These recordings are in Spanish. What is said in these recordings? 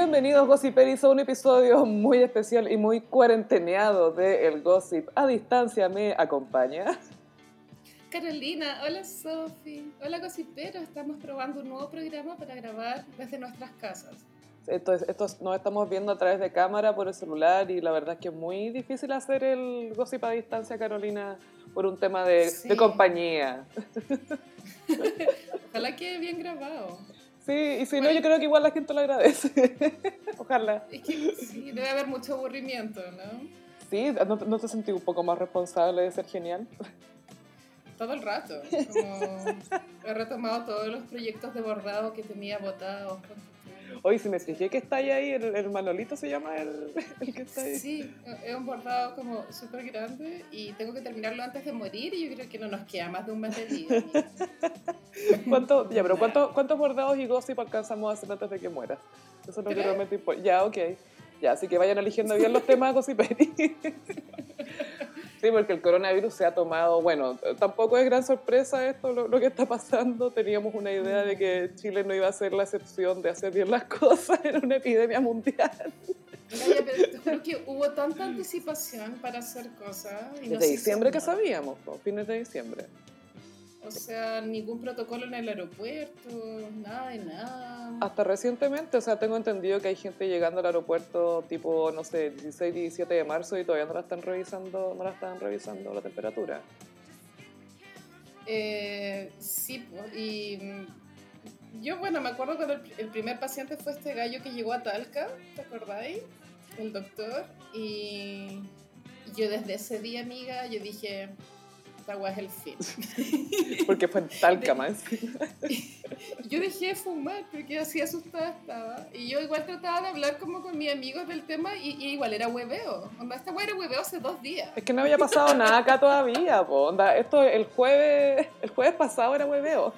Bienvenidos Gossiperis a un episodio muy especial y muy cuarenteneado de El Gossip. A distancia me acompaña. Carolina, hola Sofi, hola Gossiperos, estamos probando un nuevo programa para grabar desde nuestras casas. Esto, es- esto es- nos estamos viendo a través de cámara por el celular y la verdad es que es muy difícil hacer el gossip a distancia, Carolina, por un tema de, Sí. de compañía. Ojalá quede bien grabado. Sí, y si no, yo creo que igual la gente lo agradece. Ojalá. Es que sí, debe haber mucho aburrimiento, ¿no? Sí, ¿no, no te sentí un poco más responsable de ser genial? Todo el rato. Como he retomado todos los proyectos de bordado que tenía botados. Hoy si me fijé que está ahí, ahí el, el Manolito se llama el, el que está ahí. Sí, es un bordado como súper grande y tengo que terminarlo antes de morir y yo creo que no nos queda más de un mes de vida. ¿Cuánto, ya, pero ¿cuánto- ¿cuántos bordados y gossip alcanzamos a hacer antes de que mueras? Eso es lo que realmente importa. Ya, ok. Ya, así que vayan eligiendo bien los temas gossiperi. Sí, porque el coronavirus se ha tomado, bueno, tampoco es gran sorpresa esto lo, lo que está pasando. Teníamos una idea de que Chile no iba a ser la excepción de hacer bien las cosas en una epidemia mundial. Gaya, pero juro que hubo tanta anticipación para hacer cosas. y Desde diciembre que sabíamos, po, fines de diciembre. O sea, ningún protocolo en el aeropuerto, nada de nada. Hasta recientemente, o sea, tengo entendido que hay gente llegando al aeropuerto tipo, no sé, 16, 17 de marzo y todavía no la están revisando, no la están revisando la temperatura. Eh, sí, y mm, yo, bueno, me acuerdo cuando el, el primer paciente fue este gallo que llegó a Talca, ¿te acordáis? El doctor. Y yo desde ese día, amiga, yo dije, esta weá es el fin. Porque fue en Talca más. Yo dejé de fumar porque así asustada estaba. Y yo igual trataba de hablar como con mis amigos del tema y, y igual era hueveo. Onda, esta weá era hueveo hace dos días. Es que no había pasado nada acá todavía, po. Onda, esto el jueves, el jueves pasado era hueveo.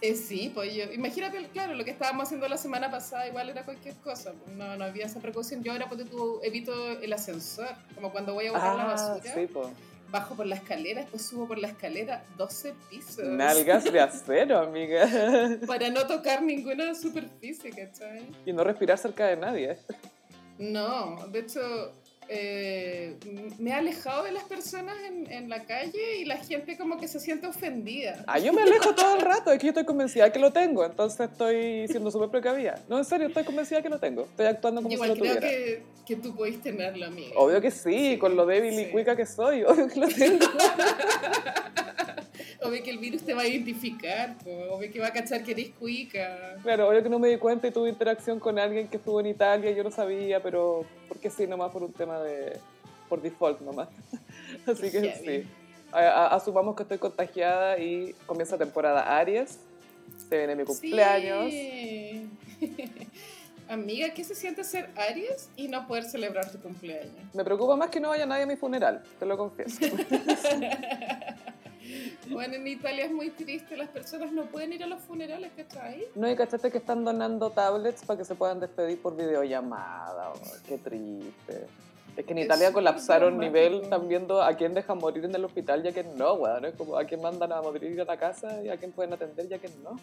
Eh, sí, pues yo, imagínate, claro, lo que estábamos haciendo la semana pasada igual era cualquier cosa, pues, no, no había esa precaución. Yo ahora, pues, tú evito el ascensor, como cuando voy a botar la Ah, basura, sí, po. Bajo por la escalera, después subo por la escalera 12 pisos. Nalgas de acero, amiga. Para no tocar ninguna superficie, ¿cachai? Y no respirar cerca de nadie. No, de hecho, eh, me he alejado de las personas en, en la calle y la gente como que se siente ofendida. Ah, yo me alejo todo el rato, es que yo estoy convencida que lo tengo, entonces estoy siendo súper precavida. No, en serio, estoy convencida que lo tengo. Estoy actuando como Yo si igual lo creo tuviera. que, que tú podés tenerlo, amiga. Obvio que sí, con lo débil y cuica que soy, obvio que lo tengo. Obvio que el virus te va a identificar, po. obvio que va a cachar que eres cuica. Claro, obvio que no me di cuenta y tuve interacción con alguien que estuvo en Italia, yo no sabía, pero porque sí, nomás por un tema de... por default nomás. Así que sí. A- a- asumamos que estoy contagiada y comienza temporada Aries, se viene mi cumpleaños. Sí. Amiga, ¿qué se siente ser Aries y no poder celebrar tu cumpleaños? Me preocupa más que no vaya nadie a mi funeral, te lo confieso. Bueno, en Italia es muy triste, las personas no pueden ir a los funerales, ¿cachai? No, y cachaste que están donando tablets para que se puedan despedir por videollamada. oh, qué triste. Es que en Es Italia colapsaron nivel, están viendo a quién dejan morir en el hospital y a quién no, weón. Es como a quién mandan a morir a la casa y a quién pueden atender y a quién no.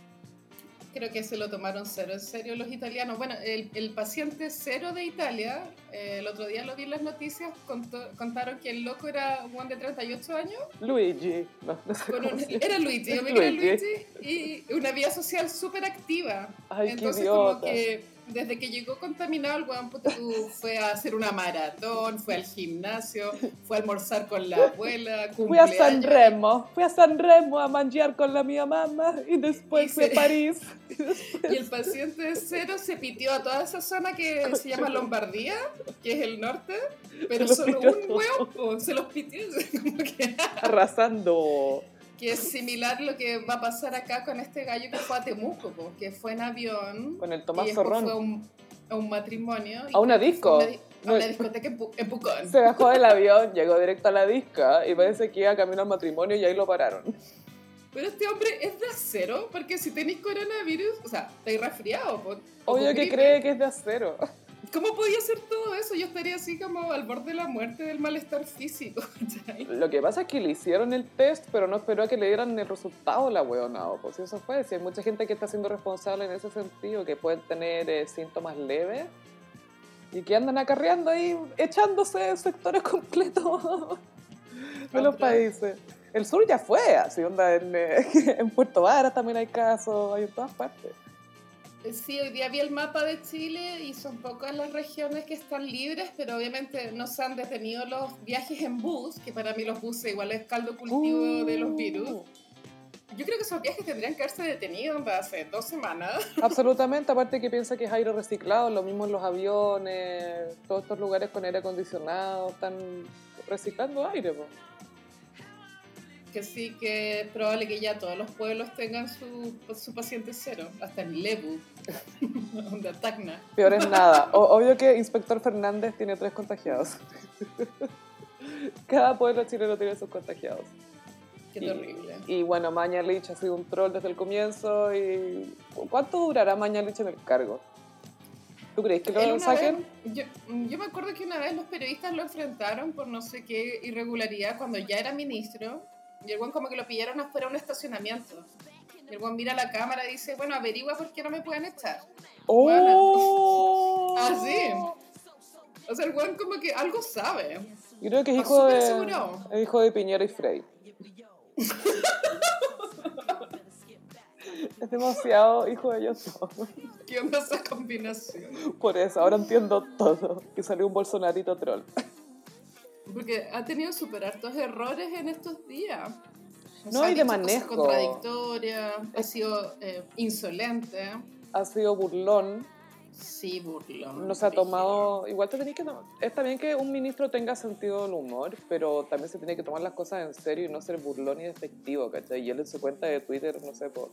Creo que se lo tomaron cero en serio los italianos. Bueno, el, el paciente cero de Italia, eh, el otro día lo vi en las noticias, contó- contaron que el loco era un hombre de 38 años Luigi. No, no sé Con un- era Luigi, yo vi que era Luigi. Luigi y una vida social súper activa. Ay, qué Entonces, como que desde que llegó contaminado, el weón fue a hacer una maratón, fue al gimnasio, fue a almorzar con la abuela, Fui a San. Remo, fui a San Remo a mangiar con la mía mamá y después Y fui a París. Y el paciente cero se pitió a toda esa zona que se llama Lombardía, que es el norte, pero solo un huevo se los pitió. Como que, Arrasando. Que es similar lo que va a pasar acá con este gallo que fue a Temuco, po, que fue en avión. Con el y Tomás después Zorrón. fue a un, a un matrimonio. y A una disco. una di- A una discoteca en, Pu- en Pucón. Se bajó del avión, llegó directo a la disca y parece que iba camino al matrimonio y ahí lo pararon. Pero este hombre es de acero, porque si tenéis coronavirus, o sea, estáis resfriado. po, Obvio que gripe. cree que es de acero. ¿Cómo podía ser todo eso? Yo estaría así como al borde de la muerte del malestar físico. Lo que pasa es que le hicieron el test, pero no esperó a que le dieran el resultado la weona. o, Pues eso fue. Si hay mucha gente que está siendo responsable en ese sentido, que pueden tener eh, síntomas leves y que andan acarreando ahí, echándose sectores completos de los países. El sur ya fue, así onda en, eh, en Puerto Varas también hay casos, hay en todas partes. Sí, hoy día vi el mapa de Chile y son pocas las regiones que están libres, pero obviamente no se han detenido los viajes en bus, que para mí los buses igual es caldo cultivo de los virus. Uh. Yo creo que esos viajes tendrían que haberse detenido hace dos semanas. Absolutamente, aparte que piensa que es aire reciclado, lo mismo en los aviones, todos estos lugares con aire acondicionado están reciclando aire. po. Que sí, que es probable que ya todos los pueblos tengan su, su paciente cero, hasta en Lebu, onda Tacna. Peor es nada. O- obvio que Inspector Fernández tiene tres contagiados. Cada pueblo chileno tiene sus contagiados. Qué Y- terrible. Y bueno, Mañalich ha sido un troll desde el comienzo. y ¿Cuánto durará Mañalich en el cargo? ¿Tú crees que lo saquen? vez- yo, yo me acuerdo que una vez los periodistas lo enfrentaron por no sé qué irregularidad cuando ya era ministro. Y el buen como que lo pillaron afuera de un estacionamiento. Y el buen mira la cámara y dice, bueno, averigua por qué no me pueden echar. ¡Oh! Ah, sí. O sea, el buen como que algo sabe. Yo creo que es hijo de, seguro. es hijo de Piñera y Frey. es demasiado hijo de ellos dos. ¿Qué onda esa combinación? Por eso, ahora entiendo todo. Que salió un bolsonarito troll. Porque ha tenido súper hartos errores en estos días. O No, sea, y de dicho cosas manejo. contradictorias, ha sido eh, insolente. Ha sido burlón. Sí, burlón. No se ha tomado. Igual te tenés que tomar. Está bien que un ministro tenga sentido del humor, pero también se tiene que tomar las cosas en serio y no ser burlón y despectivo, ¿cachai? Y él en su cuenta de Twitter, no sé, pues,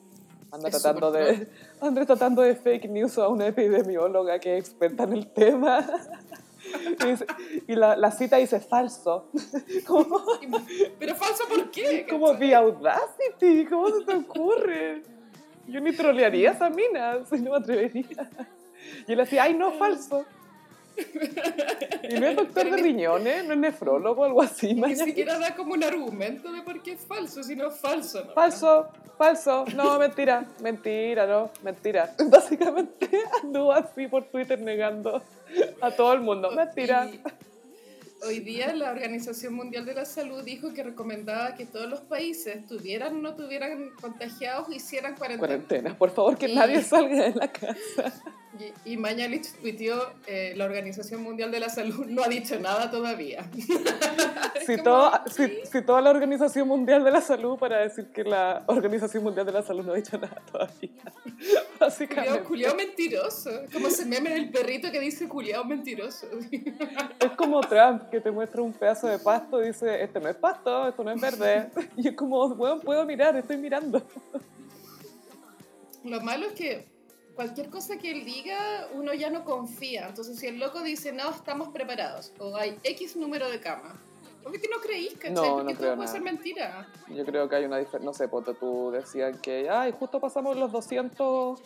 anda Es tratando de. Anda tratando de fake news a una epidemióloga que es experta en el tema. Y, dice- y la, la cita dice falso. como, Pero falso, ¿por qué? como. The Audacity, ¿cómo se te ocurre? Yo ni trolearía a esa mina, si no me atrevería. Y él decía, ay, no, falso. Y no es doctor de riñones, no es nefrólogo o algo así. Ni siquiera da como un argumento de por qué es falso, sino falso. ¿no? Falso, falso, no, mentira, mentira, no, mentira. Básicamente anduvo así por Twitter negando a todo el mundo. Mentira. Hoy día la Organización Mundial de la Salud dijo que recomendaba que todos los países, tuvieran o no tuvieran contagiados, hicieran cuarentena. Cuarentena, por favor, que Y- nadie salga de la casa. Y, y Mañalich tuiteó, eh, la Organización Mundial de la Salud no ha dicho nada todavía. Si, si toda la Organización Mundial de la Salud para decir que la Organización Mundial de la Salud no ha dicho nada todavía. Básicamente. Mentiroso. Como ese meme del perrito que dice culiao mentiroso. Es como Trump, que te muestra un pedazo de pasto y dice, este no es pasto, esto no es verde. Y es como, bueno, puedo mirar, estoy mirando. Lo malo es que cualquier cosa que él diga, uno ya no confía. Entonces, si el loco dice, no, estamos preparados, o hay X número de camas, obvio que no creís, ¿cachai? No, no Porque creo todo puede ser mentira. Yo creo que hay una diferencia, no sé, porque tú decían que, ay, justo pasamos los 200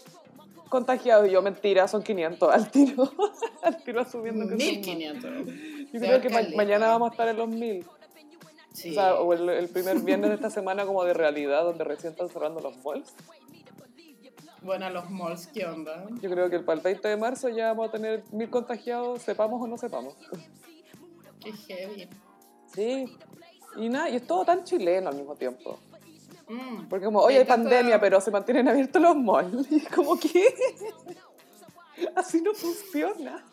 contagiados. Y yo, mentira, son 500 al tiro. al tiro asumiendo que son más. 1500. Yo creo que ma- mañana vamos a estar en los 1000. Sí. O sea, o el, el primer viernes de esta semana como de realidad, donde recién están cerrando los malls. Bueno, los malls, ¿qué onda? Yo creo que para el 20 de marzo ya vamos a tener 1000 contagiados, sepamos o no sepamos. Qué heavy. Sí. Y nada, y es todo tan chileno al mismo tiempo. Mm. Porque como, oye, hay pandemia, pero se mantienen abiertos los malls. Y como que... Así no funciona.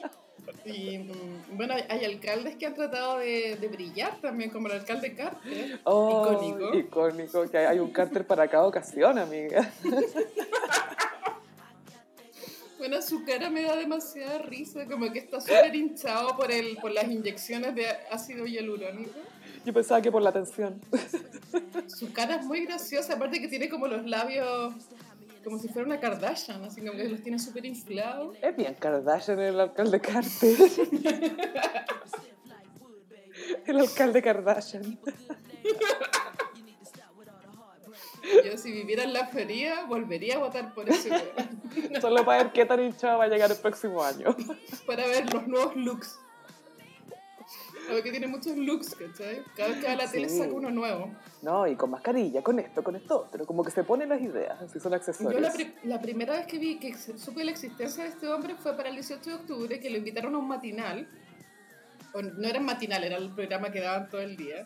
Y mm, bueno, hay, alcaldes que han tratado de, de brillar también, como el alcalde Carter. Oh, Icónico. Icónico, que hay- un cárter para cada ocasión, amiga. Bueno, su cara me da demasiada risa, como que está súper hinchado por, el, por las inyecciones de ácido hialurónico. Yo pensaba que por la tensión. Su cara es muy graciosa, aparte que tiene como los labios como si fuera una Kardashian, así como que los tiene súper inflados. Es bien Kardashian el alcalde Carter. el alcalde Kardashian. Yo si viviera en la feria, volvería a votar por ese weón. Solo para ver qué tan hinchado va a llegar el próximo año. Para ver los nuevos looks. Porque tiene muchos looks, ¿cachai? Cada vez que va a la tele saca uno nuevo. No, y con mascarilla, con esto, con esto otro. Como que se ponen las ideas, así son Yo accesorios. la, pri- la primera vez que vi que supe la existencia de este hombre fue para el 18 de octubre, que lo invitaron a un matinal. O no era matinal, era el programa que daban todo el día.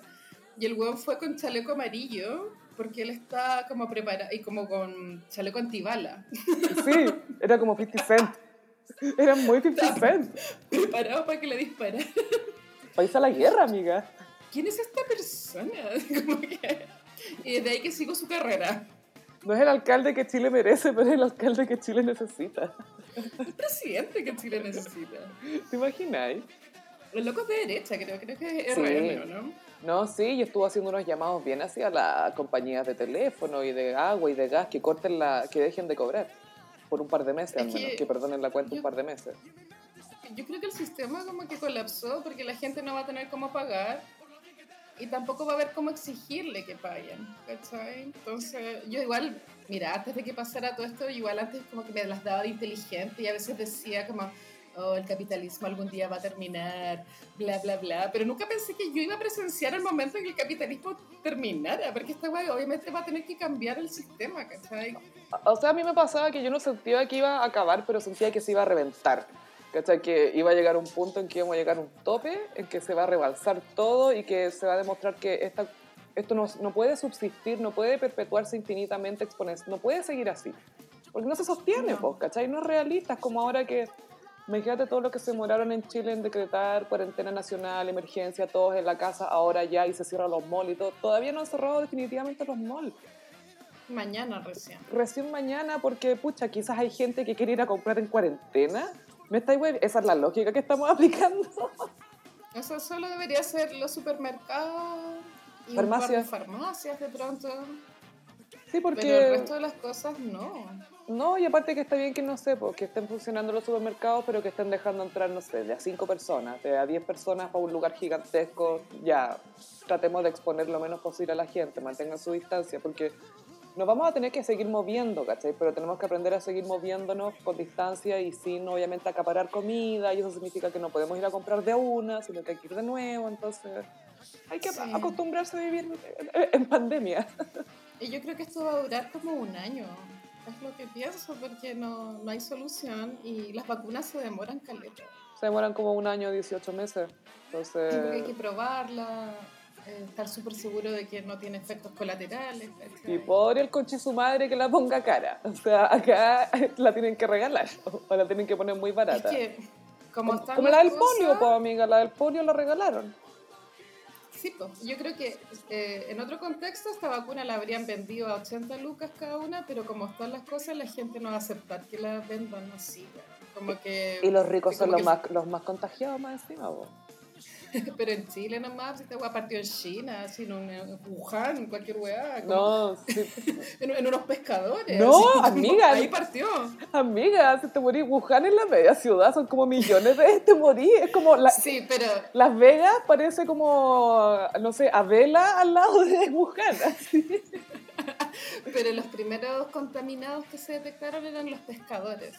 Y el weón fue con chaleco amarillo, porque él está como preparado, y como con chaleco antibala, Sí, era como 50 Cent. Era muy 50 Cent. preparado para que le dispararan. País a la guerra, amiga. ¿Quién es esta persona? Como que- Y desde ahí que sigo su carrera. No es el alcalde que Chile merece, pero es el alcalde que Chile necesita. El presidente que Chile necesita. ¿Te imagináis? Los locos de derecha, creo, creo que es Sí. RM, ¿o ¿no? No, sí, y estuvo haciendo unos llamados bien hacia las compañías de teléfono y de agua y de gas que corten la, que dejen de cobrar por un par de meses al menos, que que perdonen la cuenta un yo- par de meses. Yo creo que el sistema como que colapsó porque la gente no va a tener cómo pagar y tampoco va a haber cómo exigirle que paguen, ¿cachai? Entonces, yo igual, mira, antes de que pasara todo esto, igual antes como que me las daba de inteligente y a veces decía como, oh, el capitalismo algún día va a terminar, bla, bla, bla, pero nunca pensé que yo iba a presenciar el momento en que el capitalismo terminara, porque esta guay obviamente va a tener que cambiar el sistema, ¿cachai? O sea, a mí me pasaba que yo no sentía que iba a acabar, pero sentía que se iba a reventar. ¿Cachai? Que iba a llegar un punto en que íbamos a llegar a un tope, en que se va a rebalsar todo y que se va a demostrar que esta, esto no, no puede subsistir, no puede perpetuarse infinitamente, no puede seguir así. Porque no se sostiene, No. ¿cachai? No es realista, es como ahora que, imagínate todo lo que se demoraron en Chile en decretar cuarentena nacional, emergencia, todos en la casa, ahora ya, y se cierran los malls y todo. Todavía no han cerrado definitivamente los malls Mañana recién. recién mañana porque, pucha, quizás hay gente que quiere ir a comprar en cuarentena. ¿Me estáis güey? Esa es la lógica que estamos aplicando. Eso solo debería ser los supermercados y Farmacias. un par de farmacias de pronto. Sí, Pero el porque... resto de las cosas no. No, y aparte que está bien que, no sé, pues, que estén funcionando los supermercados, pero que estén dejando entrar, no sé, de a cinco personas, de a 10 personas para un lugar gigantesco. Ya, tratemos de exponer lo menos posible a la gente, mantengan su distancia, porque nos vamos a tener que seguir moviendo, ¿cachai? Pero tenemos que aprender a seguir moviéndonos con distancia y sin, obviamente, acaparar comida, y eso significa que no podemos ir a comprar de una, sino que hay que ir de nuevo, entonces hay que Sí. acostumbrarse a vivir en pandemia. Y yo creo que esto va a durar como un año. Es lo que pienso, porque no, no hay solución y las vacunas se demoran caleta. Se demoran como un año, 18 meses, entonces... Sí, hay que probarla, eh, estar súper seguro de que no tiene efectos colaterales. ¿cachai? Y pobre el conche su madre que la ponga cara. O sea, acá la tienen que regalar o la tienen que poner muy Es barata. que, como, como la del polio, pues amiga, la del polio la regalaron. Sí, pues, yo creo que eh, en otro contexto esta vacuna la habrían vendido a 80 lucas cada una, pero como están las cosas, la gente no va a aceptar que la vendan así. Como que... Y los ricos son los que- más, los más contagiados más encima. po. Pero en Chile nomás, esta weá partió en China, así en, Wuhan, en cualquier weá, como No, sí. en, en unos pescadores. No, como- amiga. Ahí partió. amiga, si te morís, Wuhan es la media ciudad, son como millones de te morís. Es como la- Sí, pero Las Vegas parece como, no sé, Avela al lado de Wuhan. así. Pero los primeros contaminados que se detectaron eran los pescadores.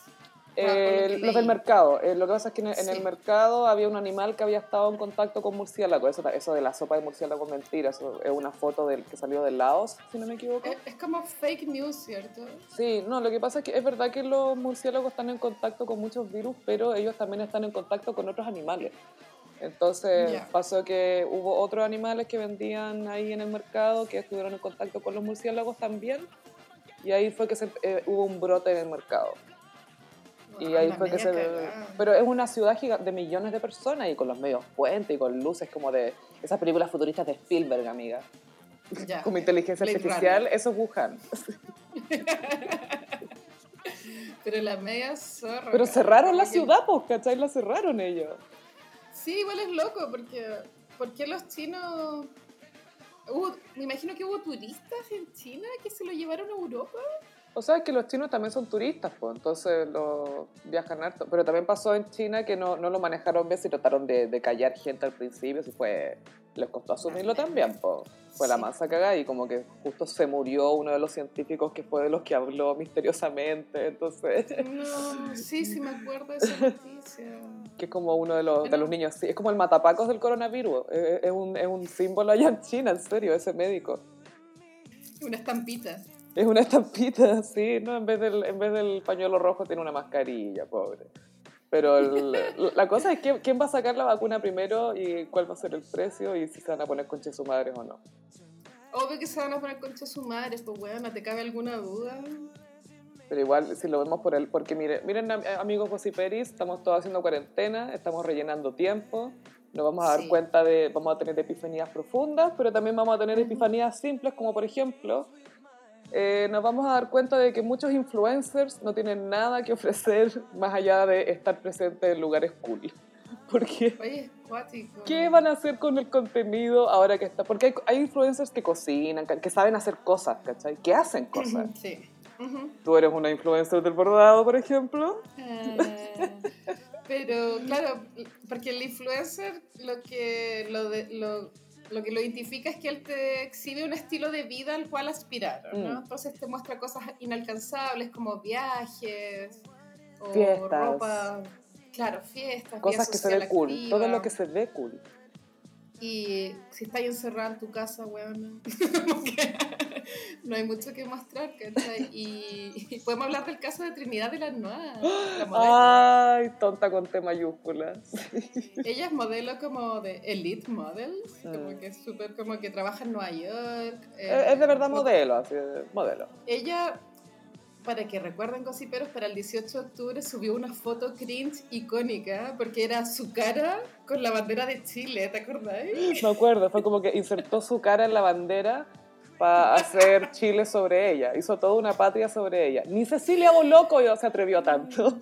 Eh, los del mercado. Eh, lo que pasa es que en el, en el Sí. mercado había un animal que había estado en contacto con murciélago. Eso, eso de la sopa de murciélago es mentira. Eso es una foto del que salió de Laos, si no me equivoco. Es, es como fake news, ¿cierto? Sí, no, lo que pasa es que es verdad que los murciélagos están en contacto con muchos virus, pero ellos también están en contacto con otros animales. Entonces pasó que hubo otros animales que vendían ahí en el mercado que estuvieron en contacto con los murciélagos también. Y ahí fue que se- eh, hubo un brote en el mercado. Y Ah, ahí la fue que media se... cagada. Pero es una ciudad giga- de millones de personas y con los medios puentes y con luces como de esas películas futuristas de Spielberg, amiga. Ya. Como inteligencia artificial, Runner. eso es Wuhan. Pero la media zorra. Pero cerraron la ciudad, pues, ¿cachai? La cerraron ellos. Sí, igual es loco, porque ¿por qué los chinos... Hubo- me imagino que hubo turistas en China que se lo llevaron a Europa. O sea, es que los chinos también son turistas, pues, entonces los viajan harto. Pero también pasó en China que no, no lo manejaron bien y trataron de, de callar gente al principio, si fue les costó asumirlo también, po. Fue la masa cagada y como que justo se murió uno de los científicos que fue de los que habló misteriosamente, entonces, No, sí, sí me acuerdo de esa noticia. que es como uno de los, de los niños, sí, es como el matapacos del coronavirus, es, es un, es un símbolo allá en China, en serio, ese médico. Una estampita. Es una estampita, sí, ¿no? En vez del, en vez del pañuelo rojo tiene una mascarilla, pobre. Pero el- la cosa es que, quién va a sacar la vacuna primero y cuál va a ser el precio y si se van a poner conches su madres o no. Obvio que se van a poner concha su madre, pues weón, ¿te cabe alguna duda? Pero igual, si lo vemos por el... Porque mire, miren, am- amigos Josiperis, estamos todos haciendo cuarentena, estamos rellenando tiempo, nos vamos a dar Sí. cuenta de... Vamos a tener epifanías profundas, pero también vamos a tener epifanías simples, como por ejemplo... eh, nos vamos a dar cuenta de que muchos influencers no tienen nada que ofrecer más allá de estar presentes en lugares cool. Porque, Oye, es cuático. ¿qué van a hacer con el contenido ahora que está? Porque hay, hay influencers que cocinan, que saben hacer cosas, ¿cachai? Que hacen cosas. Sí. Ujú. Tú eres una influencer del bordado, por ejemplo. Ah, Pero claro, porque el influencer lo que lo, de- lo, lo que lo identifica es que él te exhibe un estilo de vida al cual aspirar, ¿no? Mm. Entonces te muestra cosas inalcanzables como viajes o Fiestas. ropa, claro, fiestas, Cosas que se ve cool. activa. Todo lo que se ve cool. Y si estás encerrada en tu casa, weón, no hay mucho que mostrar, ¿cachai? Y, y podemos hablar del caso de Trinidad de la Noa, la. Ay, tonta con T mayúscula. Ella es modelo como de Elite Models, como que es súper como que trabaja en Nueva York. Es eh, es de verdad lo- modelo, así de modelo. Ella, para que recuerden gossiperos, para el 18 de octubre subió una foto cringe icónica porque era su cara con la bandera de Chile, ¿te acordáis? Me acuerdo, fue como que insertó su cara en la bandera para hacer Chile sobre ella. Hizo toda una patria sobre ella. Ni Cecilia Boloco se atrevió tanto.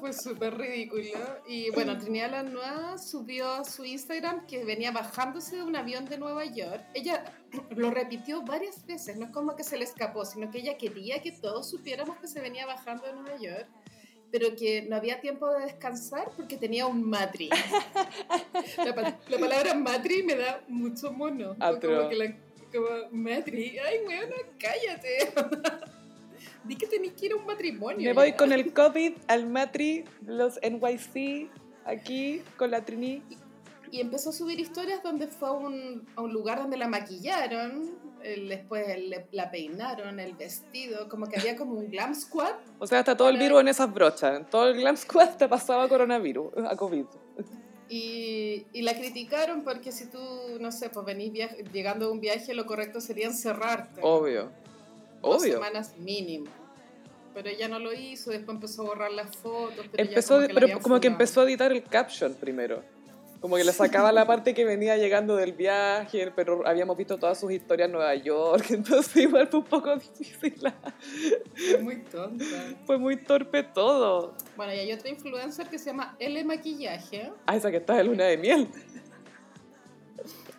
Fue súper ridículo. Y bueno, Trinidad Lanois subió a su Instagram que venía bajándose de un avión de Nueva York. Ella lo repitió varias veces, no es como que se le escapó, sino que ella quería que todos supiéramos que se venía bajando de Nueva York, pero que no había tiempo de descansar porque tenía un matri. La, pa- la palabra matri me da mucho mono. Como que la como matri. Ay, weona, cállate. Di que tenéis que ir a un matrimonio. Me voy ya. con el COVID al Matri, los NYC, aquí con la Trini. Y empezó a subir historias donde fue a un, a un lugar donde la maquillaron, el- después le- la peinaron, el vestido, como que había como un glam squad. O sea, está todo el virus en esas brochas. Todo el Glam Squad te pasaba coronavirus, a COVID. Y, y la criticaron porque si tú, no sé, pues venís llegando a un viaje, lo correcto sería encerrarte. Obvio. Dos Obvio. semanas mínimo. Pero ella no lo hizo, después empezó a borrar las fotos. Pero Empezó, como pero como que empezó a editar el caption primero. Como que le sacaba la parte que venía llegando del viaje, pero habíamos visto todas sus historias en Nueva York, entonces igual fue un poco difícil. Fue muy tonta. Fue muy torpe todo. Bueno, y hay otra influencer que se llama L Maquillaje. Ah, esa que está de luna de miel.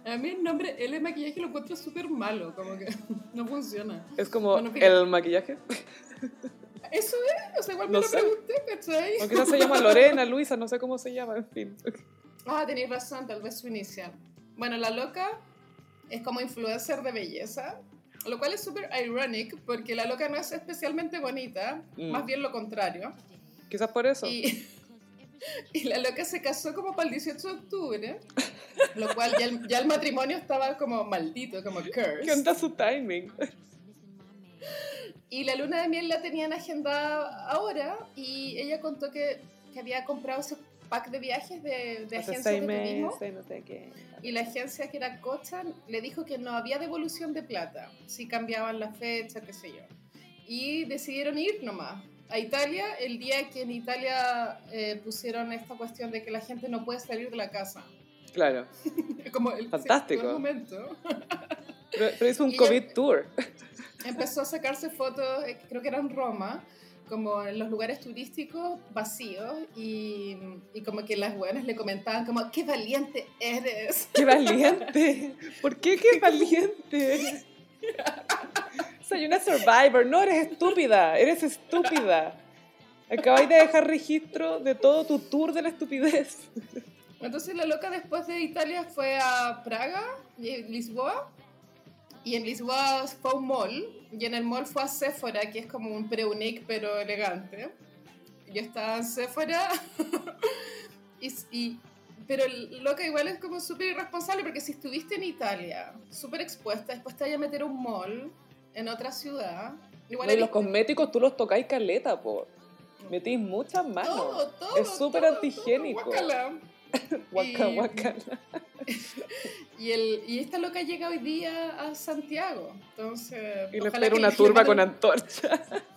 A mí el nombre L Maquillaje lo encuentro súper malo, como que no funciona. Es como Bueno, el maquillaje. Eso es, o sea, igual me No lo sé. pregunté, ¿cachai? O quizás se llama Lorena, Luisa, no sé cómo se llama, en fin. Ah, tenéis razón, tal vez su inicial. Bueno, la loca es como influencer de belleza, lo cual es súper ironic porque la loca no es especialmente bonita, Mm. más bien lo contrario. Quizás por eso. Y, y la loca se casó como para el 18 de octubre, lo cual ya el, ya el matrimonio estaba como maldito, como cursed. ¿Qué onda su timing? Y la luna de miel la tenían agendada ahora y ella contó que, que había comprado ese pack de viajes de, de Hace agencias seis de turismo meses, no sé qué. y la agencia que era Cochan le dijo que no había devolución de plata si cambiaban la fecha, qué sé yo. Y decidieron ir nomás a Italia el día que en Italia eh, pusieron esta cuestión de que la gente no puede salir de la casa. Claro. Como el, Fantástico. momento. Pero, pero hizo un Y COVID tour. empezó a sacarse fotos, eh, creo que era en Roma, como en los lugares turísticos vacíos y, y como que las buenas le comentaban como, qué valiente eres. ¡Qué valiente! ¿Por qué qué valiente? Soy una survivor. No, eres estúpida. Eres estúpida. Acabáis de dejar registro de todo tu tour de la estupidez. Entonces la loca después de Italia fue a Praga, y Lisboa, y en Lisboa fue a un mall, y en el mall fue a Sephora, que es como un preunic pero elegante. Yo estaba en Sephora, y, y- pero loca igual es como súper irresponsable, porque si estuviste en Italia, súper expuesta, después te vaya a meter a un mall en otra ciudad, igual No, y los cosméticos tú los tocáis caleta, po. Metís muchas manos. todo, todo, es súper todo, antihigiénico. todo, guácala. Guaca, Y- guacala. Y, el, y esta loca llega hoy día a Santiago. Entonces. Y le espera una turba con manden- antorcha.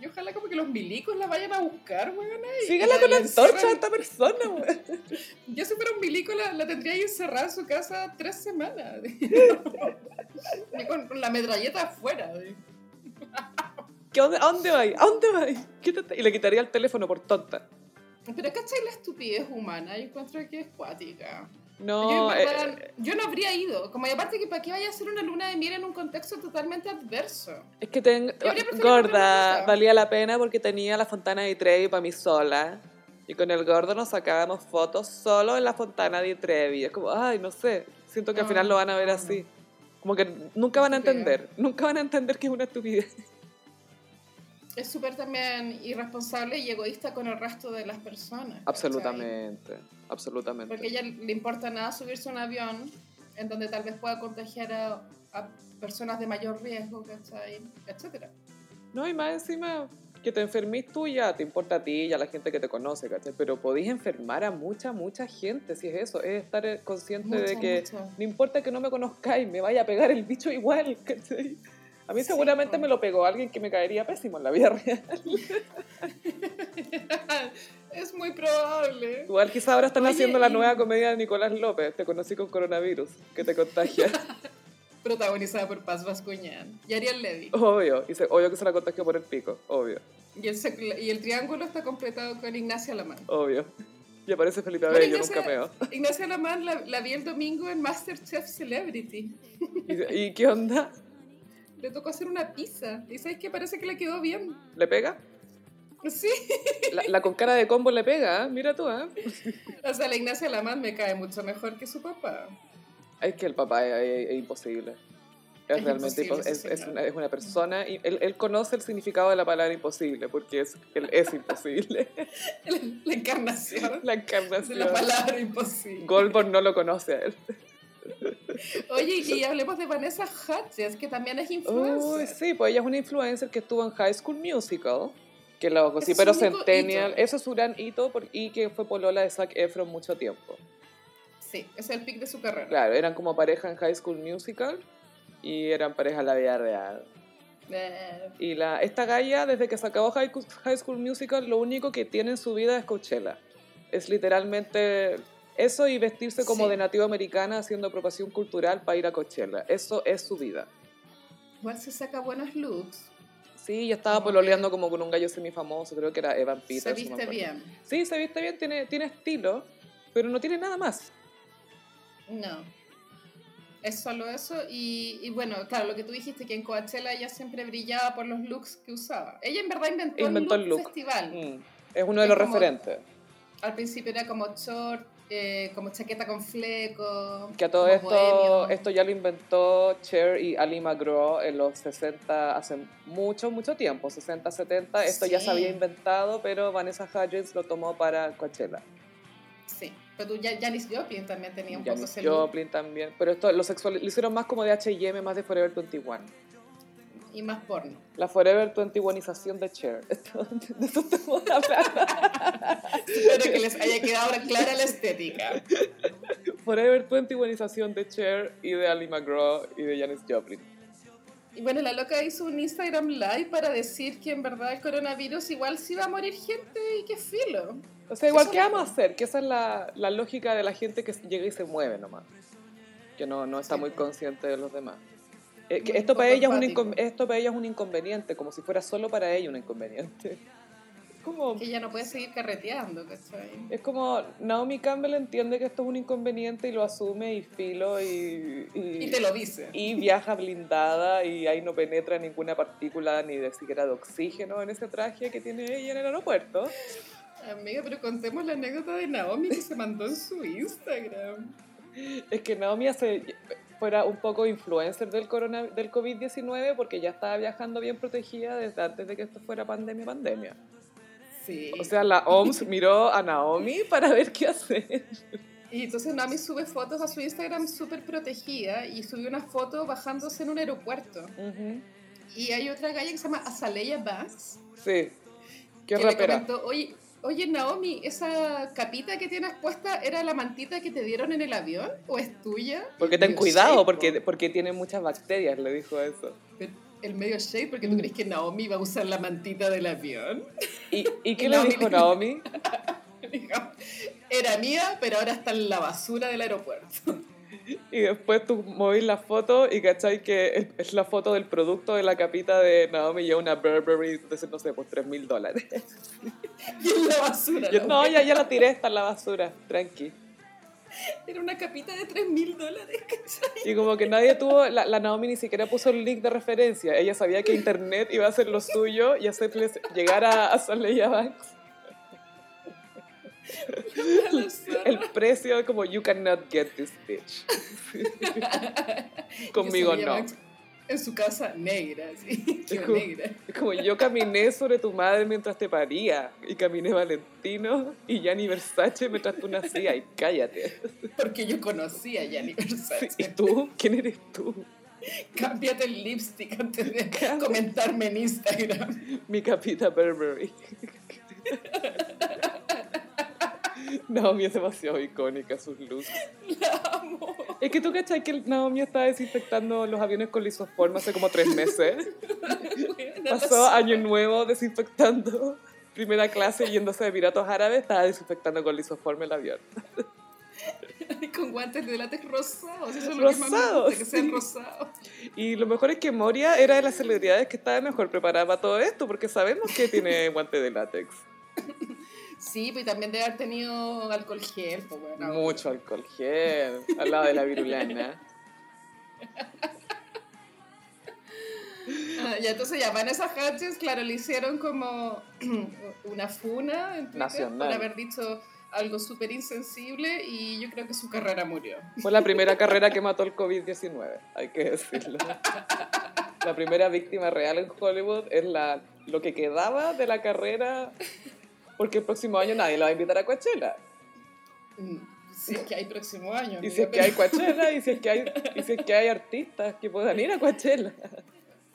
Y ojalá como que los milicos la vayan a buscar, weón. y Síguela la- con la antorcha a esta persona, weón. Yo si fuera un milico la, la tendría ahí encerrada en su casa tres semanas. con, con la metralleta afuera. ¿Qué, ¿A dónde vais? ¿A dónde? Quítate. Y le quitaría el teléfono por tonta. Pero ¿cachai la estupidez humana? Yo encuentro que es cuática. Yo, No, en eh, verdad, yo no habría ido. Como y aparte que para qué vaya a hacer una luna de miel en un contexto totalmente adverso. es que ten, Yo gorda, valía la pena porque tenía la fontana di Trevi para mí sola. Y con el gordo nos sacábamos fotos solo en la fontana di Trevi. Es como, ay, no sé. Siento que al No, final lo van a ver no, así. Como que nunca van a entender. Nunca van a entender que es una estupidez. Es súper también irresponsable y egoísta con el resto de las personas. ¿cachai? Absolutamente. Absolutamente. Porque a ella le importa nada subirse a un avión en donde tal vez pueda contagiar a, a personas de mayor riesgo, ¿cachai? Etcétera. No, y más encima que te enfermís tú ya, te importa a ti y a la gente que te conoce, ¿cachai? Pero podéis enfermar a mucha, mucha gente, si es eso, es estar consciente de que mucha. no importa que no me conozcáis, me vaya a pegar el bicho igual, ¿cachai? A mí seguramente me lo pegó alguien que me caería pésimo en la vida real. es muy probable. Igual quizá ahora están Oye, haciendo la y- nueva comedia de Nicolás López, te conocí con coronavirus, que te contagia. Protagonizada por Paz Vascuñán y Ariel Levy. obvio, y se, obvio que se la contagió por el pico, obvio, Y, el, sec- y el triángulo está completado con Ignacia Lamán. obvio. Y aparece Felipe Abello en un cameo. Ignacia Lamán la, la vi el domingo en Masterchef Celebrity. ¿Y, ¿Y qué onda? Le tocó hacer una pizza. ¿Y sabes qué? Parece que le quedó bien. ¿Le pega? Sí. La, la con cara de combo le pega, ¿eh? mira tú, ¿eh? O sea, la Ignacia Lamán me cae mucho mejor que su papá. Es que el papá es, es- es imposible. Es, Es realmente imposible una, es una persona. Y él, él conoce el significado de la palabra imposible porque es, él es imposible. La, la encarnación la de encarnación. la palabra imposible. Goldberg no lo conoce a él. Oye, y hablemos de Vanessa Hudgens, que también es influencer. sí, pues ella es una influencer que estuvo en High School Musical. Que lo sí, Es pero su único Centennial. hito. Eso es su gran hito por- y que fue polola de Zac Efron mucho tiempo. Sí, es el pic de su carrera. Claro, eran como pareja en High School Musical y eran pareja en la vida real. Eh, Y la, esta galla, desde que se acabó High, High School Musical, lo único que tiene en su vida es Coachella. Es literalmente eso y vestirse como Sí. de nativa americana haciendo apropiación cultural para ir a Coachella. Eso es su vida. igual se saca buenos looks. Sí, ya estaba pololeando como con un gallo semifamoso, creo que era Evan Peters. se viste bien. Sí, se viste bien, tiene, tiene estilo, pero no tiene nada más. No. Es solo eso. Y, y bueno, claro, lo que tú dijiste, que en Coachella ella siempre brillaba por los looks que usaba. Ella en verdad inventó, Inventó el el look, look. festival. Mm, Es uno de Es los como- referentes. Al principio era como short, eh, como chaqueta con fleco. Que a todo esto, bohemio. esto ya lo inventó Cher y Ali McGraw en los 60, hace mucho, mucho tiempo, 60, 70. Esto ya se había inventado, pero Vanessa Hudgens lo tomó para Coachella. Sí, pero tú, Janis Joplin también tenía un poco Janis ese look. Joplin también. Pero esto lo, sexual, lo hicieron más como de H&M, más de Forever 21. Y más porno. La Forever 21ización de Cher. De eso estamos hablando. Espero que les haya quedado clara la estética. Forever 21ización de Cher y de Ali McGraw y de Janis Joplin. Y bueno, la loca hizo un Instagram Live para decir que en verdad el coronavirus igual sí va a morir gente y que filo. O sea, igual, ¿qué vamos a hacer? Que esa es la, la lógica de la gente que llega y se mueve nomás. Que no, no está muy consciente de los demás. Eh, que esto, para ella es un esto para ella es un inconveniente, como si fuera solo para ella un inconveniente. Como, ella no puede seguir carreteando, ¿cachai? es como Naomi Campbell entiende que esto es un inconveniente y lo asume y filo y, y, Y te lo dice. y viaja blindada y ahí no penetra ninguna partícula ni de siquiera de oxígeno en ese traje que tiene ella en el aeropuerto. Amiga, pero contemos la anécdota de Naomi que se mandó en su Instagram. Es que Naomi hace, fuera un poco influencer del, corona, del COVID-19 porque ya estaba viajando bien protegida desde antes de que esto fuera pandemia, pandemia. Sí. O sea, la OMS miró a Naomi para ver qué hacer. Y entonces Naomi sube fotos a su Instagram súper protegida y subió una foto bajándose en un aeropuerto. Y hay otra galla que se llama Azalea Banks. Sí. Qué que le rapera. comentó, oye, oye Naomi, ¿esa capita que tienes puesta era la mantita que te dieron en el avión o es tuya? Porque ten cuidado, porque, po. porque tiene muchas bacterias, le dijo eso. Pero El medio shade, porque tú crees que Naomi va a usar la mantita del avión. ¿Y, y qué Y le Naomi dijo Naomi? Era mía, pero ahora está en la basura del aeropuerto. Y después tú movís la foto y cachai que es- la foto del producto de la capita de Naomi y es una Burberry de, no sé, pues 3 mil dólares. Y en la basura. Yo, no, ya, ya la tiré, está en la basura, tranqui. Era una capita de 3 mil dólares. ¿cachai? Y como que nadie tuvo, la, la Naomi ni siquiera puso el link de referencia. Ella sabía que internet iba a hacer lo suyo y hacerles llegar a, a Soleil Banks. el precio como you cannot get this bitch. Conmigo no. En su casa negra, sí. Como- negra. Es como yo caminé sobre tu madre mientras te paría y caminé Valentino y Gianni Versace mientras tú nacías y cállate. Porque yo conocía a Gianni Versace. ¿Y tú? ¿Quién eres tú? Cámbiate el lipstick antes de comentarme en Instagram. Mi capita Burberry. Naomi es demasiado icónica, sus looks. La amo. Es que tú cachai que Naomi estaba desinfectando los aviones con lisoform hace como tres meses. Pasó año nuevo desinfectando. Primera clase yéndose de piratos árabes, estaba desinfectando con lisoform el avión. Con guantes de látex rosados. Eso es lo que más gusta, que sean sí. rosados. Y lo mejor es que Moria era de las celebridades que estaba mejor preparada para todo esto, porque sabemos que tiene guante de látex. Sí, pues también debe haber tenido alcohol gel. Pues, bueno, Mucho alcohol gel, al lado de la virulana. Ah, ya, entonces ya, Vanessa Hudgens, claro, le hicieron como una funa en Twitter Nacional. por haber dicho algo súper insensible y yo creo que su carrera murió. Fue la primera carrera que mató el COVID-19, hay que decirlo. La primera víctima real en Hollywood es la, lo que quedaba de la carrera, porque el próximo año nadie la va a invitar a Coachella. Mm, Si es que hay próximo año. Y si es que hay Coachella, y si es que hay, y si es que hay artistas que puedan ir a Coachella.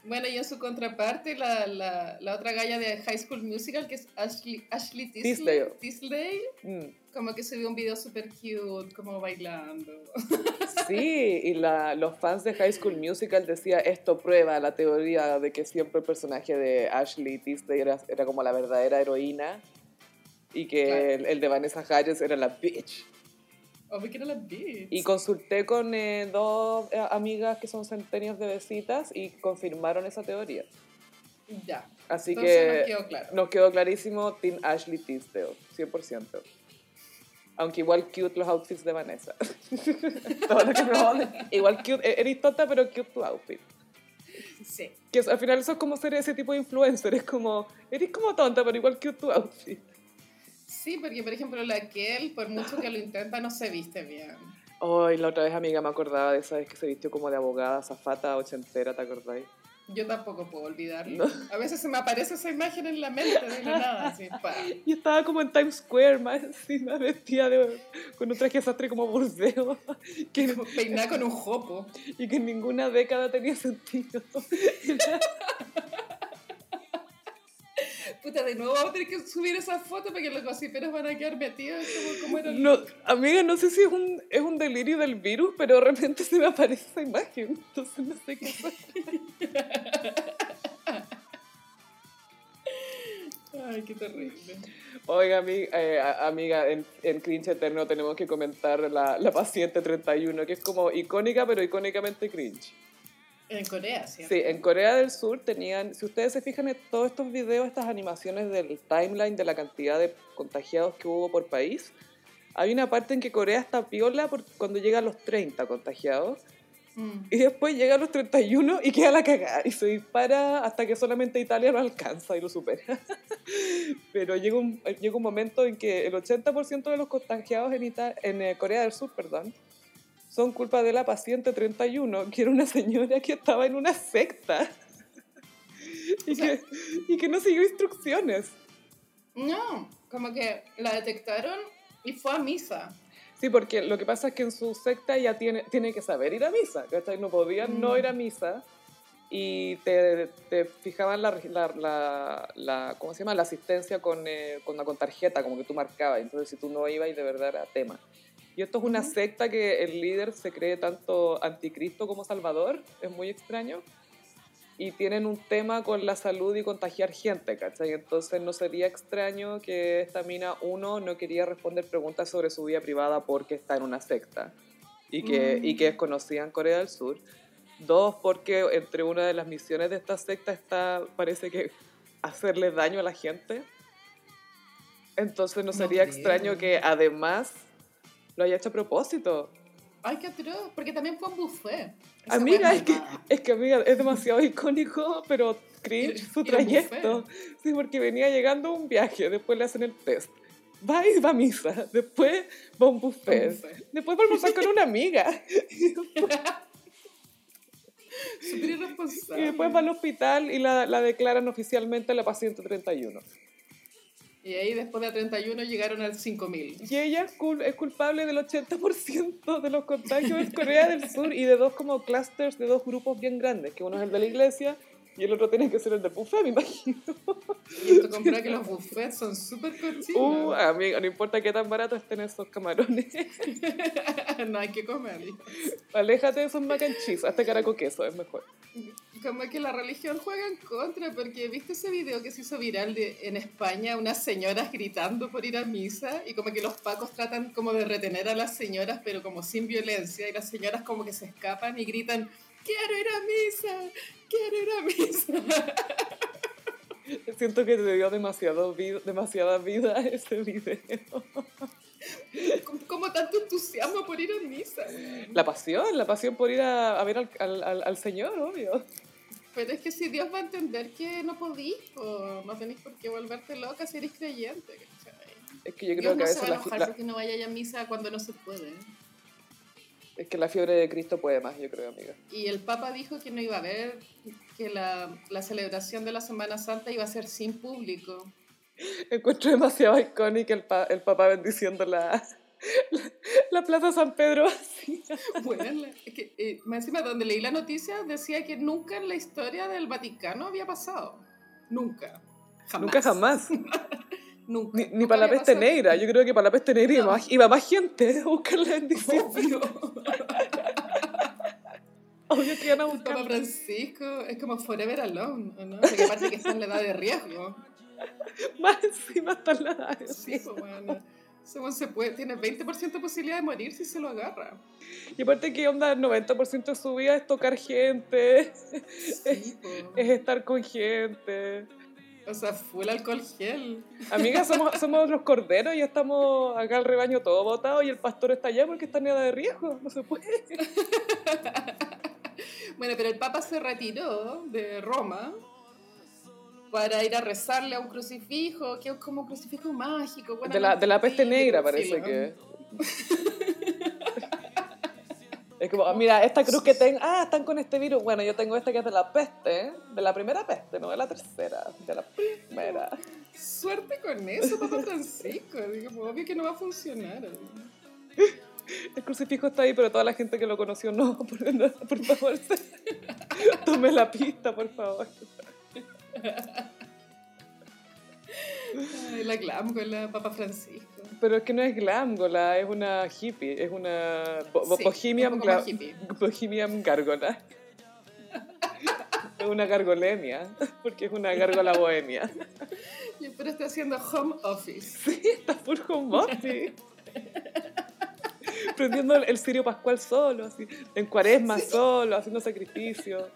Bueno, y en su contraparte, la, la, la otra galla de High School Musical, que es Ashley, Ashley Tisdale, Tisdale. Mm. como que vio un video súper cute, como bailando. Sí, y la, los fans de High School Musical decían esto prueba la teoría de que siempre el personaje de Ashley Tisdale era, era como la verdadera heroína y que Claro. el, el de Vanessa Hudgens era la bitch. Oh, me quiero la bitch. Y consulté con eh, dos eh, amigas que son centenias de besitas y confirmaron esa teoría. Ya. Así Entonces que nos quedó claro. nos quedó clarísimo Team Ashley Tisdale, 100%. Aunque igual cute los outfits de Vanessa. Todo lo que me. Igual cute, e- eres tonta pero cute tu outfit. Sí. Que al final eso es como ser ese tipo de influencer, es como, eres como tonta pero igual cute tu outfit. Sí, porque por ejemplo la Kel, por mucho que lo intenta, no se viste bien. Ay, la otra vez amiga me acordaba de esa vez que se vistió como de abogada, zafata, ochentera, ¿te acordáis? Yo tampoco puedo olvidarlo. A veces se me aparece esa imagen en la mente de la nada, así. Y estaba como en Times Square, más encima vestida de, con un traje sastre como burdeo, que, Como peinada con un jopo. y que en ninguna década tenía sentido. Puta, de nuevo vamos a tener que subir esa foto porque los gossiperos van a quedar metidos como, como era el No, amiga, no sé si es un, es un delirio del virus, pero de repente se me aparece esa imagen, entonces no sé qué hacer. Ay, qué terrible. Oiga, ami- eh, amiga, en, en Cringe Eterno tenemos que comentar la, la paciente 31, que es como icónica, pero icónicamente cringe. En Corea, ¿sí? Sí, en Corea del Sur tenían, si ustedes se fijan en todos estos videos, estas animaciones del timeline de la cantidad de contagiados que hubo por país, hay una parte en que Corea está piola por cuando llega a los 30 contagiados Mm. y después llega a los 31 y queda la cagada y se dispara hasta que solamente Italia lo alcanza y lo supera. Pero llega un, llega un momento en que el 80% de los contagiados en, Ita- en eh, Corea del Sur, perdón, son culpa de la paciente 31, que era una señora que estaba en una secta y, O sea- que, y que no siguió instrucciones. No, como que la detectaron y fue a misa. Sí, porque lo que pasa es que en su secta ya tiene, tiene que saber ir a misa, ¿cachai? No podían no Mm. ir a misa y te, te fijaban la, la, la, la- ¿cómo se llama? La asistencia con, eh, con, con tarjeta, como que tú marcabas. Entonces, si tú no ibas, de verdad era tema. Y esto es una secta que el líder se cree tanto anticristo como salvador, es muy extraño. Y tienen un tema con la salud y contagiar gente, ¿cachai? Entonces no sería extraño que esta mina, uno, no quería responder preguntas sobre su vida privada porque está en una secta y que, y que es conocida en Corea del Sur. Dos, porque entre una de las misiones de esta secta está, parece que, hacerle daño a la gente. Entonces no sería extraño que además lo haya hecho a propósito. Ay, qué atroz, porque también fue un buffet. Esa Amiga, wea es que, es que amiga, es demasiado icónico, pero cringe su trayecto. Sí, porque venía llegando un viaje, después le hacen el test. Va y va a misa, después va a un buffet, después va a almorzar con una amiga, Súper y irresponsable. después va al hospital y la, la declaran oficialmente la paciente 31. Y ahí después de 31 llegaron al 5000. Y ella es, cul- es culpable del 80% de los contagios en Corea del Sur y de dos como clusters de dos grupos bien grandes, que uno es el de la iglesia y el otro tiene que ser el del buffet, me imagino. Y esto comprueba que los buffets son súper cochinos. Uh, amiga, no importa qué tan barato estén esos camarones. no hay que comer. Aléjate de esos mac and cheese, hazte caraco queso, es mejor. Como que la religión juega en contra, porque viste ese video que se hizo viral de, en España, unas señoras gritando por ir a misa y como que los pacos tratan como de retener a las señoras, pero como sin violencia, y las señoras como que se escapan y gritan, quiero ir a misa, quiero ir a misa. Siento que te dio demasiado vi- demasiada vida ese video. como, como tanto entusiasmo por ir a misa. La pasión, la pasión por ir a, a ver al, al, al- al Señor, obvio. Pero es que si Dios va a entender que no podís, o no tenéis por qué volverte loca si eres creyente. ¿cachai? Es que yo Dios creo que a no se veces va a enojar la- porque no vaya a misa cuando no se puede. es que la fiebre de Cristo puede más, yo creo, amiga. Y el Papa dijo que no iba a haber, que la, la celebración de la Semana Santa iba a ser sin público. Encuentro demasiado icónico el, pa- el papá bendiciendo la, la, la Plaza San Pedro vacía. Bueno, es que, eh, más encima, donde leí la noticia decía que nunca en la historia del Vaticano había pasado. Nunca. Jamás. Nunca jamás. Nunca. Ni, ni Nunca para la peste pasado. negra. Yo creo que para la peste negra iba, No. más, iba más gente a buscar la bendición. Obvio. Obvio que iban a buscar. Papa Francisco es como forever alone, ¿o ¿no? Porque aparte que está en la edad de riesgo. Más encima está la Sí, pues bueno. Según se puede, tiene 20% de posibilidad de morir si se lo agarra. Y aparte que onda, el 90% de su vida es tocar gente, Sí, po. es estar con gente. O sea, full alcohol gel. Amigas, somos, somos los corderos y estamos acá el rebaño todo botado y el pastor está allá porque está en edad de riesgo, no se puede. Bueno, pero el Papa se retiró de Roma para ir a rezarle a un crucifijo, que es como un crucifijo mágico. De la, de la peste negra parece que. Es como, mira, esta cruz que tengo, ah, están con este virus. Bueno, yo tengo esta que es de la peste, de la primera peste, no de la tercera, de la primera. Suerte con eso, Papa Francisco. Digo, obvio que no va a funcionar. El crucifijo está ahí, pero toda la gente que lo conoció no, por, no, por favor. Tome la pista, por favor. Ay, la glam con la Papa Francisco. Pero es que no es glamgola, es una hippie, es una bo- Sí, bohemian, un hippie. bohemian gárgola. Es una gargolemia, porque es una gárgola bohemia. Pero está haciendo home office. Sí, está full home office. Prendiendo el, cirio pascual solo, así, en cuaresma solo, haciendo sacrificio.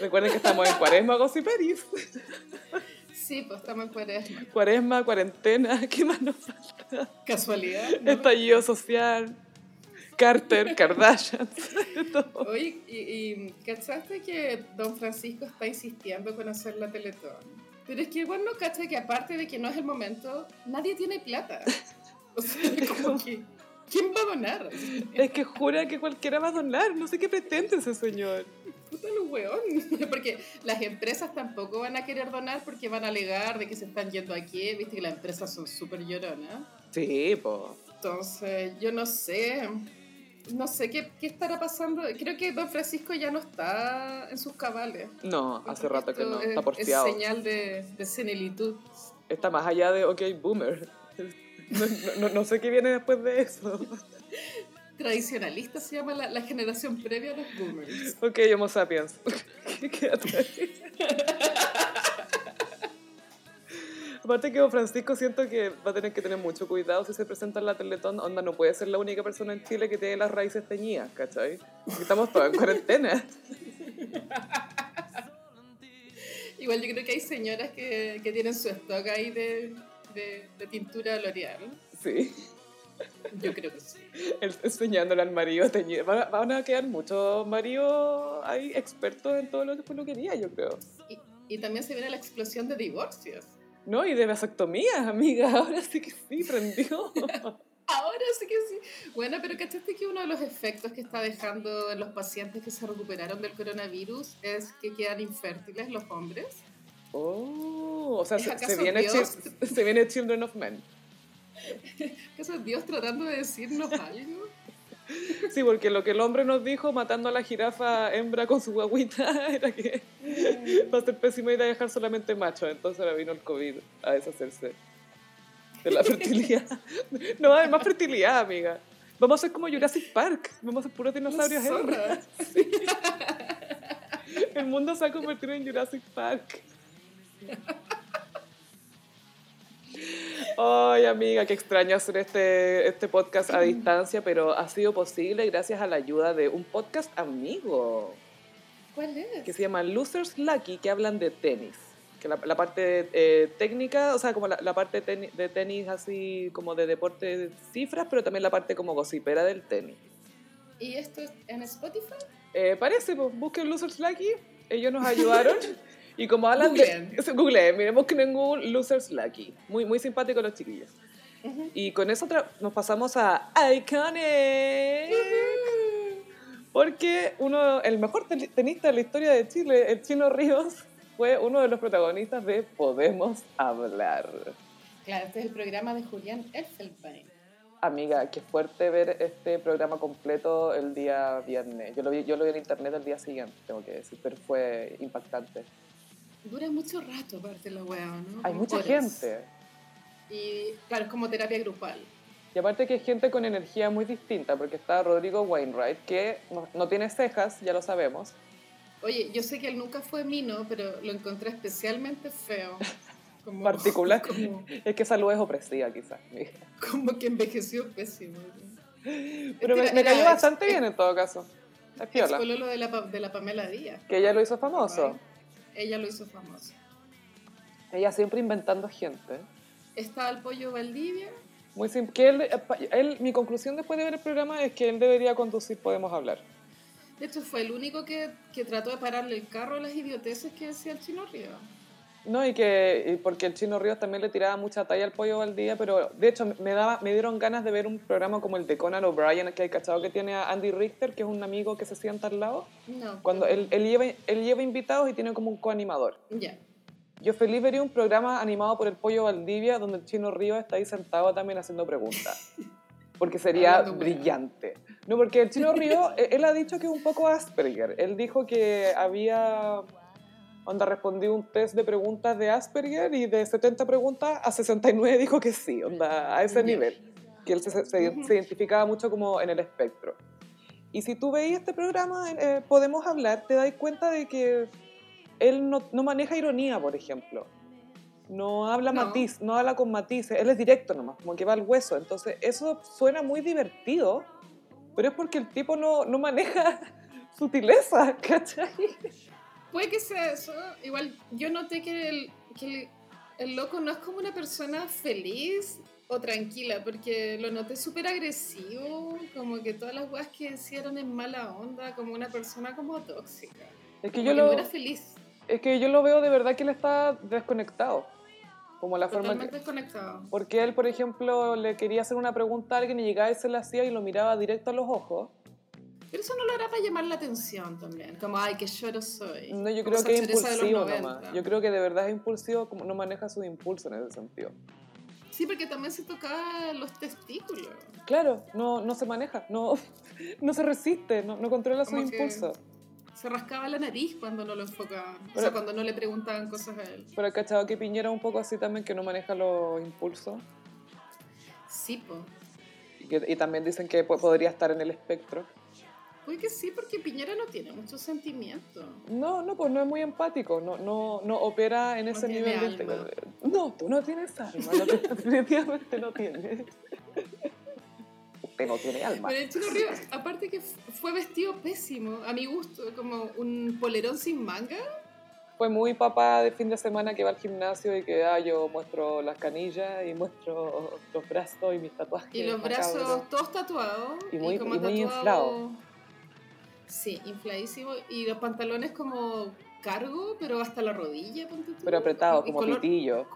Recuerden que estamos en cuaresma, gossiperis. Sí, pues estamos en cuaresma. Cuaresma, cuarentena, ¿qué más nos falta? Casualidad. ¿no? Estallido social, Carter, Kardashian, todo. Oye, y, y ¿cachaste que Don Francisco está insistiendo con hacer la Teletón? Pero es que igual no cacha que aparte de que no es el momento, nadie tiene plata. O sea, como que, ¿quién va a donar? Es que jura que cualquiera va a donar. No sé qué pretende ese señor. Puta el weón. Porque las empresas tampoco van a querer donar porque van a alegar de que se están yendo aquí. Viste que las empresas son súper lloronas. Sí, po. Entonces, yo no sé. No sé qué, qué estará pasando. Creo que Don Francisco ya no está en sus cabales. No, hace rato que no. es- Está porfiado. Es señal de, de senilitud. Está más allá de OK Boomer. No, no- no sé qué viene después de eso. Tradicionalista se llama la, la generación previa a los boomers. Ok, Homo sapiens. Quédate ahí. Aparte que Don Francisco siento que va a tener que tener mucho cuidado si se presenta en la Teletón. Onda, no puede ser la única persona en Chile que tiene las raíces teñidas, ¿cachai? Estamos todos en cuarentena. Igual yo creo que hay señoras que, que tienen su stock ahí de, de, de tintura L'Oreal. Sí. Yo creo que sí. Enseñándole al marido teñido. Van a, van a quedar muchos maridos ahí expertos en todo lo que peluquería, yo creo. Y, y también se viene la explosión de divorcios. No, y de vasectomías, amiga. Ahora sí que sí, prendió. Ahora sí que sí. Bueno, pero ¿cachaste que uno de los efectos que está dejando en los pacientes que se recuperaron del coronavirus es que quedan infértiles los hombres? Oh, o sea, ¿Es se, se viene se viene Children of Men. ¿Eso es Dios tratando de decirnos algo? Sí, porque lo que el hombre nos dijo matando a la jirafa hembra con su guaguita era que va a ser pésima idea dejar solamente machos. Entonces ahora vino el COVID a deshacerse de la fertilidad. No, hay más fertilidad, amiga. Vamos a ser como Jurassic Park. Vamos a ser puros dinosaurios hembras. El mundo se ha convertido en Jurassic Park. Ay, amiga, qué extraño hacer este, este podcast a distancia, pero ha sido posible gracias a la ayuda de un podcast amigo ¿Cuál es? que se llama Losers Lucky, que hablan de tenis. Que la, la parte eh, técnica, o sea, como la, la parte de tenis, de tenis así como de deporte de cifras, pero también la parte como gossipera del tenis. ¿Y esto es en Spotify? Eh, parece, pues busquen Losers Lucky, ellos nos ayudaron. Y como hablan Googleen. de... Google, miren, busquen en Google Losers Lucky. Muy, muy simpáticos los chiquillos. Ujú. Y con eso nos pasamos a Iconic. Porque uno, el mejor tenista de la historia de Chile, el Chino Ríos, fue uno de los protagonistas de Podemos Hablar. Claro, este es el programa de Julián Elfelbein. Amiga, qué fuerte ver este programa completo el día viernes. Yo lo vi, yo lo vi en internet el día siguiente, tengo que decir, pero fue impactante. Dura mucho rato aparte la weá, ¿no? Hay mucha horas. gente. Y claro, es como terapia grupal. Y aparte que es gente con energía muy distinta, porque está Rodrigo Wainwright, que no, no tiene cejas, ya lo sabemos. Oye, yo sé que él nunca fue mino, pero lo encontré especialmente feo. Como, Particular. Como, Es que salud es opresiva, quizás. como que envejeció pésimo. Pero me, Este me cayó ex- bastante ex- bien en todo caso. Es piola. pololo de la, de la Pamela Díaz. Que ella lo hizo famoso. Ella lo hizo famoso. Ella siempre inventando gente. Está el pollo Valdivia. Muy sim- que él, él- mi conclusión después de ver el programa es que él debería conducir Podemos Hablar. De hecho, fue el único que, que trató de pararle el carro a las idioteces que decía el chino Río. No, y que y porque el Chino Ríos también le tiraba mucha talla al pollo Valdía, pero de hecho me, daba, me dieron ganas de ver un programa como el de Conan O'Brien, que hay cachado que tiene a Andy Richter, que es un amigo que se sienta al lado, No. cuando él, él, lleva, él lleva invitados y tiene como un coanimador. Ya. Yo feliz vería un programa animado por el pollo Valdivia donde el Chino Ríos está ahí sentado también haciendo preguntas. Porque sería Hablando brillante. No, porque el Chino Ríos, él ha dicho que es un poco Asperger. Él dijo que había, onda, respondido un test de preguntas de Asperger y de 70 preguntas a 69 dijo que sí, onda, a ese nivel. Que él se, se- se identificaba mucho como en el espectro. Y si tú veis este programa, eh, Podemos Hablar, te das cuenta de que él no, no maneja ironía, por ejemplo. No habla No. matiz, no habla con matices, él es directo nomás, como que va al hueso. Entonces, eso suena muy divertido, pero es porque el tipo no, no maneja sutileza, ¿cachai? Puede que sea eso. Igual yo noté que el, que el, el loco no es como una persona feliz o tranquila, porque lo noté súper agresivo, como que todas las weas que decían en mala onda, como una persona como tóxica. Es que Como yo que lo... no era feliz. Es que yo lo veo de verdad que él está desconectado. Como la forma que... desconectado. Porque él, por ejemplo, le quería hacer una pregunta a alguien y llegaba y se la hacía y lo miraba directo a los ojos. Pero eso no lo hará para llamar la atención también. Como, ay, qué lloro soy. No, yo Como creo que es impulsivo 90. nomás. Yo creo que de verdad es impulsivo, como no maneja sus impulsos en ese sentido. Sí, porque también se tocaba los testículos. Claro, no, no se maneja, no, no se resiste, no, no controla sus Como que- impulsos. Se rascaba la nariz cuando no lo enfocaban. o sea, cuando no le preguntaban cosas a él. Pero el cachado que Piñera un poco así también, que no maneja los impulsos. Sí, po. Y, y también dicen que po- podría estar en el espectro. Puede que sí, porque Piñera no tiene mucho sentimiento. No, no, pues no es muy empático, no, no, no opera en No ese tiene nivel de... alma. No, tú no tienes alma, no, definitivamente no tienes. Usted no tiene alma. Pero el Chino Ríos, aparte que fue vestido pésimo, a mi gusto, como un polerón sin manga. Fue muy papá de fin de semana que va al gimnasio y que ah, yo muestro las canillas y muestro los brazos y mis tatuajes. Y los macabros. brazos todos tatuados. Y muy- como y muy inflado. Sí, infladísimo. Y los pantalones como cargo, pero hasta la rodilla. ponte tú. Pero apretado, Y como color, pitillo.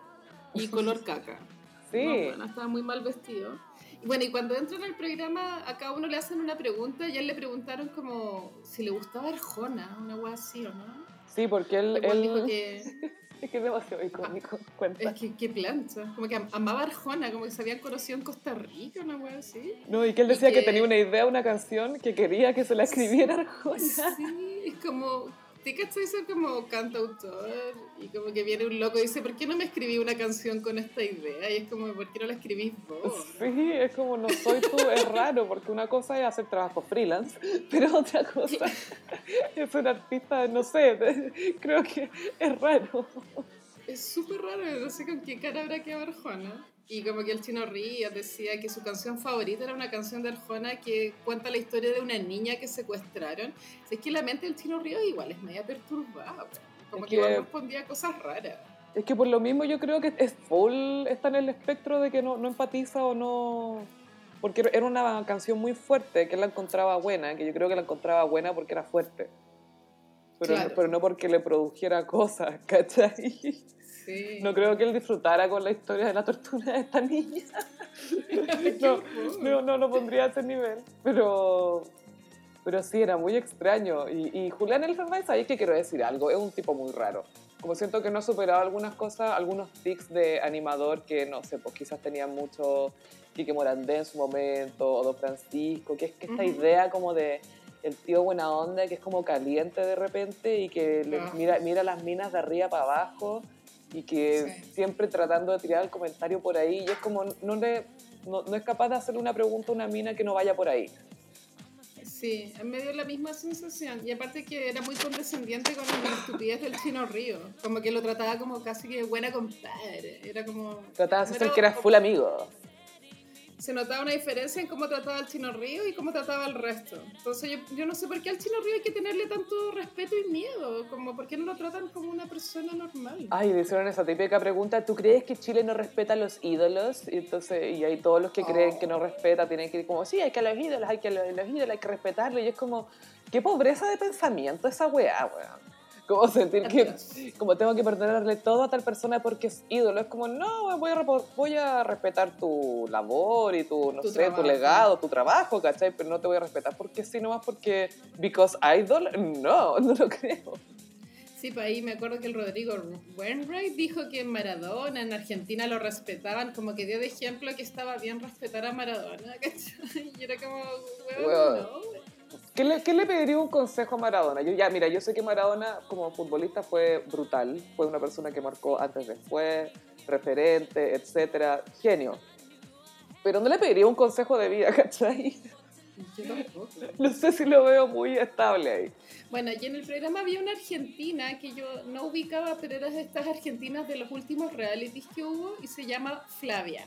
Y color caca. Sí. No, bueno, estaba muy mal vestido. Y bueno, y cuando entran al programa, a cada uno le hacen una pregunta y a él le preguntaron como si le gustaba Arjona, una wea así o no. Sí, porque él, Igual él dijo que es que es demasiado icónico. Cuenta. es que qué plancha, como que am- amaba Arjona, como que se habían conocido en Costa Rica, una wea así. No, y que él decía que... que- tenía una idea, una canción que quería que se la escribiera Arjona. Sí, es como, ¿te cachai ser como cantautor? Y como que viene un loco y dice, ¿por qué no me escribí una canción con esta idea? Y es como, ¿por qué no la escribís vos? Sí, es como no soy tú, es raro, porque una cosa es hacer trabajo freelance, pero otra cosa es ser artista, no sé, creo que es raro. Es súper raro, no sé con qué cara habrá quedado Arjona. Y como que el chino Ríos decía que su canción favorita era una canción de Arjona que cuenta la historia de una niña que secuestraron. O sea, es que la mente del chino Ríos igual es media perturbada. Como Es que, igual que- respondía a cosas raras. Es que por lo mismo yo creo que es full, está en el espectro de que no, no empatiza o no... Porque era una canción muy fuerte, que él la encontraba buena, que yo creo que la encontraba buena porque era fuerte. Pero, Claro. pero no porque le produjera cosas, ¿cachai? Sí. No creo que él disfrutara con la historia de la tortura de esta niña. no, no, no lo pondría a ese nivel. Pero, pero sí, era muy extraño. Y, y Julián Elfenbein, ¿sabéis que quiero decir algo? Es un tipo muy raro. Como siento que no ha superado algunas cosas, algunos tics de animador que, no sé, pues quizás tenía mucho Quique Morandé en su momento, o Don Francisco, que es que esta Ujú. idea como de el tío buena onda, que es como caliente de repente y que le- Ah. mira, mira las minas de arriba para abajo y que Sí. siempre tratando de tirar el comentario por ahí y es como no, le, no, no es capaz de hacerle una pregunta a una mina que no vaya por ahí. Sí, en medio de la misma sensación. Y aparte que era muy condescendiente con la estupidez del chino Río. Como que lo trataba como casi que buena compadre. Era como... Trataba de hacer que era full amigo. Se notaba una diferencia en cómo trataba al chino Río y cómo trataba al resto. Entonces yo, yo no sé por qué al chino Río hay que tenerle tanto respeto y miedo. Como por qué no lo tratan como una persona normal. Ay, le hicieron esa típica pregunta, ¿tú crees que Chile no respeta a los ídolos? Y entonces, y ahí todos los que creen Oh. que no respeta tienen que ir como, sí, hay que a los ídolos, hay que a los, los ídolos, hay que respetarlos. Y es como, qué pobreza de pensamiento esa weá, weón. Como sentir que, como tengo que perdonarle todo a tal persona porque es ídolo. Es como, no, voy a, voy a respetar tu labor y tu, no Tu sé, trabajo. tu legado, tu trabajo, ¿cachai? Pero no te voy a respetar porque sí, nomás porque, because idol, no, no lo creo. Sí, pues ahí me acuerdo que el Rodrigo Wainwright dijo que en Maradona, en Argentina lo respetaban, como que dio de ejemplo que estaba bien respetar a Maradona, ¿cachai? Y era como, weón, no. ¿Qué le, qué le pediría un consejo a Maradona? Yo ya, mira, yo sé que Maradona como futbolista fue brutal, fue una persona que marcó antes, después, referente, etcétera, genio. Pero no le pediría un consejo de vida, ¿cachai? Yo tampoco. No sé si lo veo muy estable ahí. Bueno, y en el programa había una argentina que yo no ubicaba, pero era de estas argentinas de los últimos realities que hubo y se llama Flavia.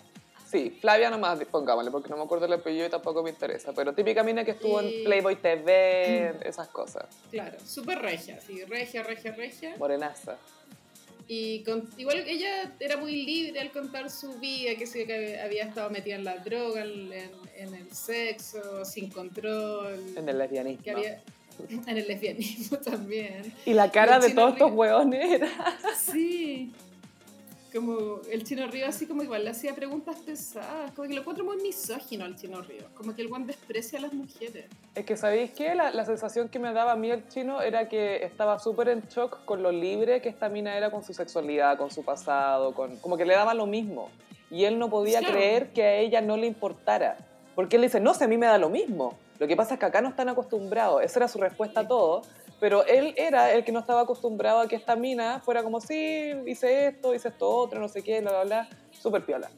Sí, Flavia nomás, pongámosle, porque no me acuerdo el apellido y tampoco me interesa. Pero típica mina que estuvo en Playboy TV, esas cosas. Claro, súper regia, sí, regia, regia, regia. Morenaza. Y con- igual ella era muy libre al contar su vida, que, se, que había estado metida en la droga, en, en el sexo, sin control. En el lesbianismo. que había En el lesbianismo también. Y la cara de todos estos hueones era... Sí. Como el Chino Río así como igual le hacía preguntas pesadas, como que lo encuentro muy misógino al Chino Río, como que el buen desprecia a las mujeres. Es que, ¿sabéis qué? La, la sensación que me daba a mí el chino era que estaba súper en shock con lo libre que esta mina era con su sexualidad, con su pasado, con, como que le daba lo mismo. Y él no podía creer que a ella no le importara. Porque él dice, no, si a mí me da lo mismo. Lo que pasa es que acá no están acostumbrados. Esa era su respuesta a todo. Pero él era el que no estaba acostumbrado a que esta mina fuera como, sí, hice esto, hice esto otro, no sé qué, bla, bla, bla. Súper piola.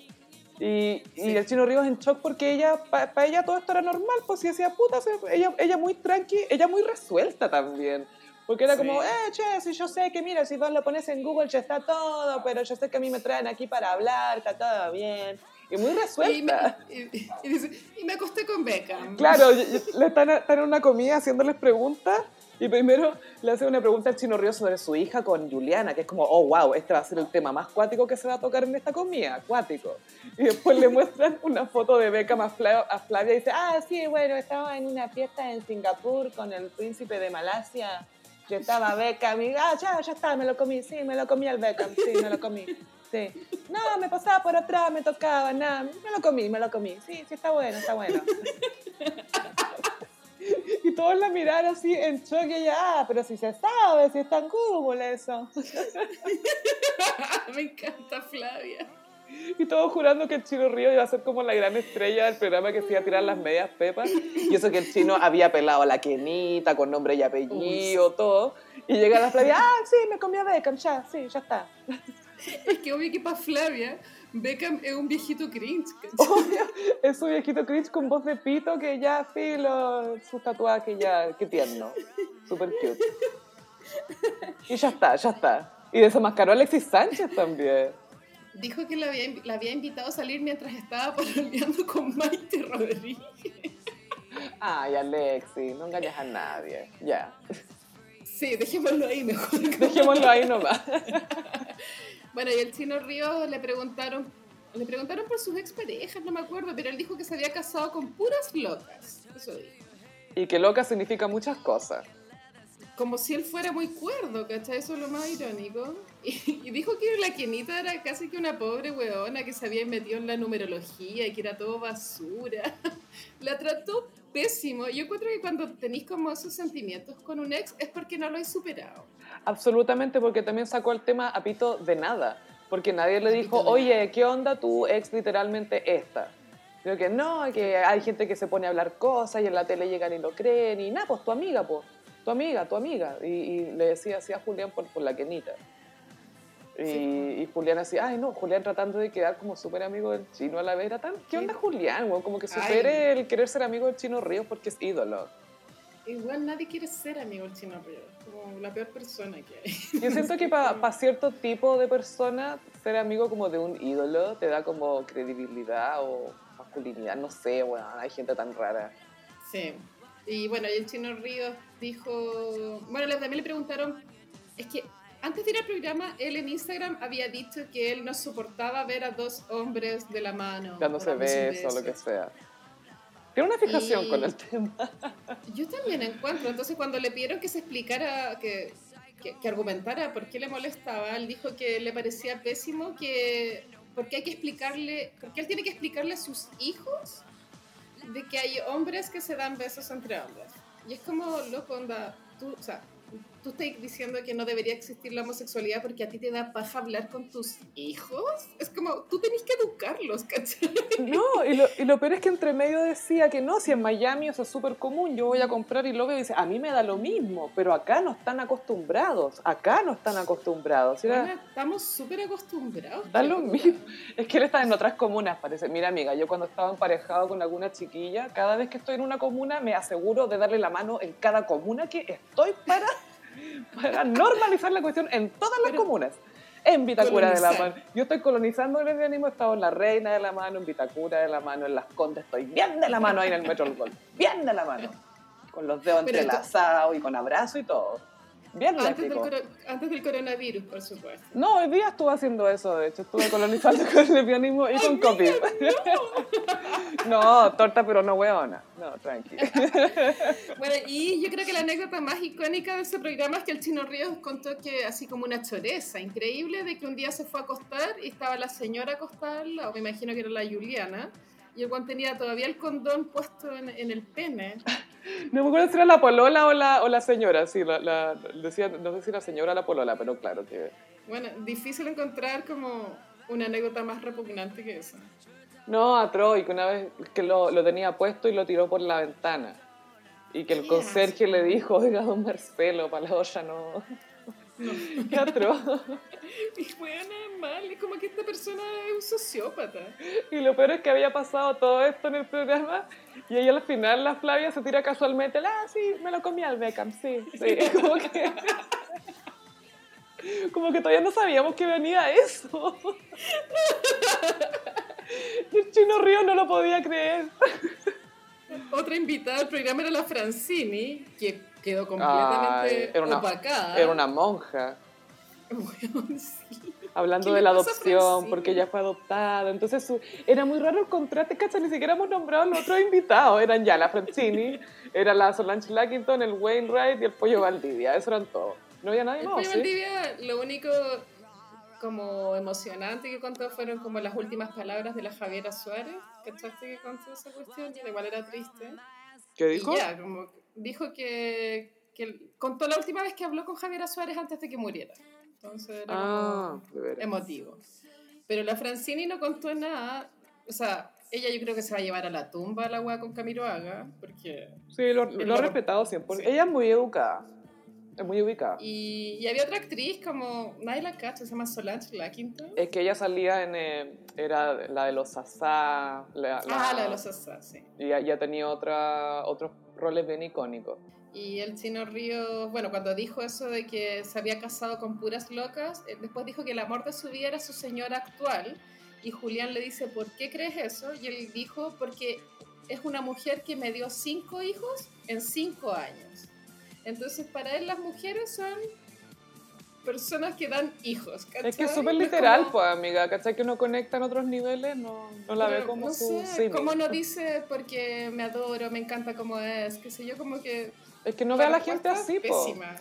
Y, y Sí. el chino Ríos en shock porque ella, para ella todo esto era normal, pues y decía, puta, ella, ella muy tranqui, ella muy resuelta también. Porque era Sí. como, eh, che, si yo sé que, mira, si vos lo pones en Google ya está todo, pero yo sé que a mí me traen aquí para hablar, está todo bien. Y muy Y me, resuelta. y- y dice, y me acosté con Beckham. Claro, y- y- le están, están en una comida haciéndoles preguntas y primero le hace una pregunta al chino Río sobre su hija con Juliana, que es como, oh, wow, este va a ser el tema más cuático que se va a tocar en esta comida, acuático. Y después le muestran una foto de Beckham Flavia, a Flavia y dice, ah, sí, bueno, estaba en una fiesta en Singapur con el príncipe de Malasia. Yo estaba Beckham ah, ya, ya está, me lo comí, sí, me lo comí al Beckham, sí, me lo comí. Sí. No, me pasaba por atrás, me tocaba, nada, me lo comí, me lo comí. Sí, sí, está bueno, está bueno. Y todos la miraron así en shock y ella, ah, pero si se sabe, si está en Google eso. me encanta Flavia. Y todos jurando que el Chino Río iba a ser como la gran estrella del programa que se iba a tirar las medias pepas. Y eso que el chino había pelado a la Kenita con nombre y apellido, todo. Y llega la Flavia, ah, sí, me comí a Beckham, ya, sí, ya está. Es que obvio que para Flavia, Beckham es un viejito cringe. Obvio, es su viejito Chris con voz de pito que ya, filo, sus tatuajes ya, qué tierno. Súper cute. Y ya está, ya está. Y desenmascaró a Alexis Sánchez también. Dijo que la había, invi- la había invitado a salir mientras estaba pololeando con Maite Rodríguez. Ay, Alexis, no engañas a nadie. Ya, Sí, dejémoslo ahí mejor. dejémoslo ahí nomás. Bueno, y el chino Ríos le preguntaron, le preguntaron por sus exparejas, no me acuerdo, pero él dijo que se había casado con puras locas. Eso dijo. Y que loca significa muchas cosas. Como si él fuera muy cuerdo, ¿cachai? Eso es lo más irónico. Y, y dijo que la Kenita era casi que una pobre weona que se había metido en la numerología y que era todo basura. La trató pésimo. Yo encuentro que cuando tenéis como esos sentimientos con un ex es porque no lo he superado. Absolutamente, porque también sacó el tema a pito de nada. Porque nadie le dijo, oye, ¿qué onda tu ex literalmente esta? Creo que no, que hay gente que se pone a hablar cosas y en la tele llegan y lo creen y nada, pues tu amiga, pues, tu amiga, tu amiga. Y, y le decía así a Julián por, por la Kenita. Y, Sí. y Julián así, ay no, Julián tratando de quedar como súper amigo del chino a la vez. Era tan, ¿Qué onda Julián? Como que Ay. supere el querer ser amigo del chino Ríos porque es ídolo. Igual nadie quiere ser amigo del chino Ríos. Como la peor persona que hay. Yo siento que para cierto tipo de persona, ser amigo como de un ídolo te da como credibilidad o masculinidad, no sé, bueno, hay gente tan rara. Sí. Y bueno, y el Chino Ríos dijo. Bueno, también le preguntaron. Es que antes de ir al programa, él en Instagram había dicho que él no soportaba ver a dos hombres de la mano. Dándose o besos, lo que sea. Tiene una fijación Y- con el tema. Yo también encuentro. Entonces, cuando le pidieron que se explicara, que, que, que argumentara por qué le molestaba, él dijo que le parecía pésimo que. Porque hay que explicarle. Porque él tiene que explicarle a sus hijos de que hay hombres que se dan besos entre hombres. Y es como, loco, onda. Tú, o sea, tú estás diciendo que no debería existir la homosexualidad porque a ti te da paja hablar con tus hijos. Es como, tú tenés que educarlos, ¿cachai? No, y lo, y lo peor es que entre medio decía que no, si en Miami eso es súper común, yo voy a comprar y lo veo y dice, a mí me da lo mismo, pero acá no están acostumbrados, acá no están acostumbrados. Era- estamos súper acostumbrados. Da lo mismo. Es que él está en otras comunas, parece. Mira, amiga, yo cuando estaba emparejado con alguna chiquilla, cada vez que estoy en una comuna me aseguro de darle la mano en cada comuna que estoy para, para normalizar la cuestión en todas las Pero- comunas. En Vitacura de la mano. Yo estoy colonizando el lesbianismo, he estado en La Reina de la mano, en Vitacura de la mano, en Las Condes, estoy bien de la mano ahí en el Metro del Gol. Bien de la mano. Con los dedos Pero entrelazados y con abrazo y todo. Bien Antes del, antes del coronavirus, por supuesto. No, hoy día estuve haciendo eso, de hecho, estuve colonizando con el lesbianismo y con COVID. No, torta pero no hueona. No, tranqui. Bueno, y yo creo que la anécdota más icónica de ese programa es que el Chino Ríos contó que así como una choreza increíble de que un día se fue a acostar y estaba la señora acostada lado, me imagino que era la Juliana, y el Juan tenía todavía el condón puesto en, en el pene. No me acuerdo si era la polola o la, o la señora, sí, la, la- decía, no sé si la señora o la polola, pero claro que... Bueno, difícil encontrar como una anécdota más repugnante que esa. No, a Troy, que una vez que lo, lo tenía puesto y lo tiró por la ventana. Y que el conserje le dijo, oiga, don Marcelo, para la olla no... Qué atroz. Y bueno, mal, es como que esta persona es un sociópata. Y lo peor es que había pasado todo esto en el programa y ella al final, la Flavia, se tira casualmente, ah, sí, me lo comí al Beckham, sí, sí. Como que, como que todavía no sabíamos que venía eso. Y el chino Río no lo podía creer. Otra invitada al programa era la Francini, que quedó completamente era una- opacada. Era una monja. Sí. Hablando ¿Qué de la adopción, porque ella fue adoptada. Entonces su- era muy raro el contraste, ¿cachai? Ni siquiera hemos nombrado a los otros invitados. Eran ya la Francini, era la Solange Lackington, el Wainwright y el Pollo Valdivia. Eso eran todos. No había nadie El más, Pollo ¿sí? Valdivia, lo único como emocionante que contó fueron como las últimas palabras de la Javiera Suárez. ¿Cachaste que contó esa cuestión? Y igual era triste. ¿Qué dijo? Y ya, como dijo que, que contó la última vez que habló con Javiera Suárez antes de que muriera. Entonces era Ah, emotivo. Pero la Francini no contó nada. O sea, ella yo creo que se va a llevar a la tumba la weá con Camiroaga, porque... Sí, lo, lo lo- he respetado siempre. sí. Ella es muy educada. Es muy ubicada. Y, y había otra actriz como, nadie la cacha, se llama Solange Lackington. Es que ella salía en... eh, era la de los Sasá. La, Ah, la de los Asas, sí. Y ya, ya tenía otra, otros roles bien icónicos. Y el Chino Río, bueno, cuando dijo eso de que se había casado con puras locas, eh, después dijo que el amor de su vida era su señora actual. Y Julián le dice, ¿por qué crees eso? Y él dijo, porque es una mujer que me dio cinco hijos en cinco años. Entonces, para él las mujeres son personas que dan hijos. Es que ¿cachai? es súper literal, como- pues, amiga. ¿Cachai? Que uno conecta en otros niveles, no, no la ve Pero, como no su sé, como no dice porque me adoro, me encanta como es, qué sé yo, como que... Es que no ve a la gente así, es po. pésima.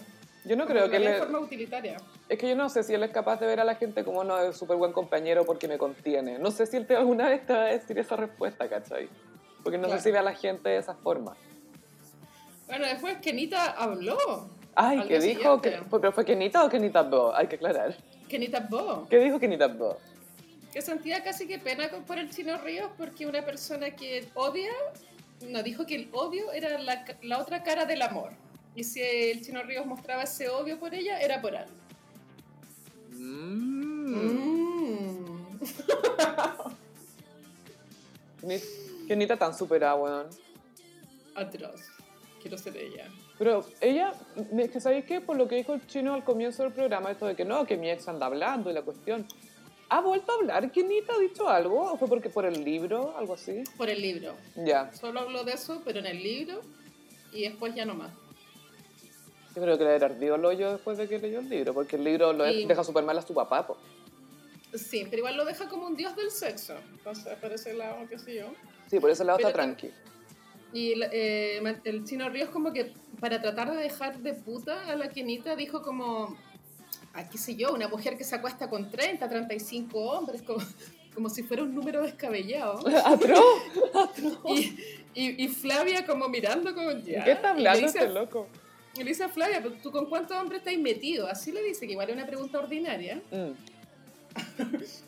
Yo no Como creo que ve le... forma utilitaria. Es que yo no sé si él es capaz de ver a la gente como no es súper buen compañero porque me contiene. No sé si él te- alguna vez te va a decir esa respuesta, ¿cachai? Porque no Claro. sé si ve a la gente de esa forma. Bueno, después Kenita habló. Ay, ¿qué dijo? siguiente. ¿Que- ¿Pero fue Kenita o Kenita Bo? Hay que aclarar. Kenita Bo. ¿Qué dijo Kenita Bo? Que sentía casi que pena por el Chino Ríos porque una persona que odia, no, dijo que el odio era la, otra cara del amor. Y si el Chino Ríos mostraba ese odio por ella, era por algo. Mm. Ni- Kenita tan superada, weón. Atroz. Quiero ser ella. Pero ella, es que ¿sabéis qué? Por lo que dijo el chino al comienzo del programa, esto de que no, que mi ex anda hablando y la cuestión. ¿Ha vuelto a hablar? ¿Kenita ha dicho algo? ¿O fue porque por el libro? ¿Algo así? Por el libro. Ya. Solo habló de eso, pero en el libro. Y después ya no más. Yo creo que le ardido el hoyo después de que leyó el libro, porque el libro lo Y- deja súper mal a su papá, po. Sí, pero igual lo deja como un dios del sexo. Entonces, por ese lado, qué sé yo. Sí, por ese lado está Pero- tranqui. Y eh, el Chino Ríos como que para tratar de dejar de puta a la Kenita dijo como, ah, qué sé yo, una mujer que se acuesta con 30, 35 hombres, como, como si fuera un número descabellado. ¡Atroz! Y, y, y Flavia como mirando como, ya. ¿Qué está hablando este loco? y le dice a Flavia, "¿Pero ¿tú con cuántos hombres estás metido? Así le dice, que igual es una pregunta ordinaria. Mm.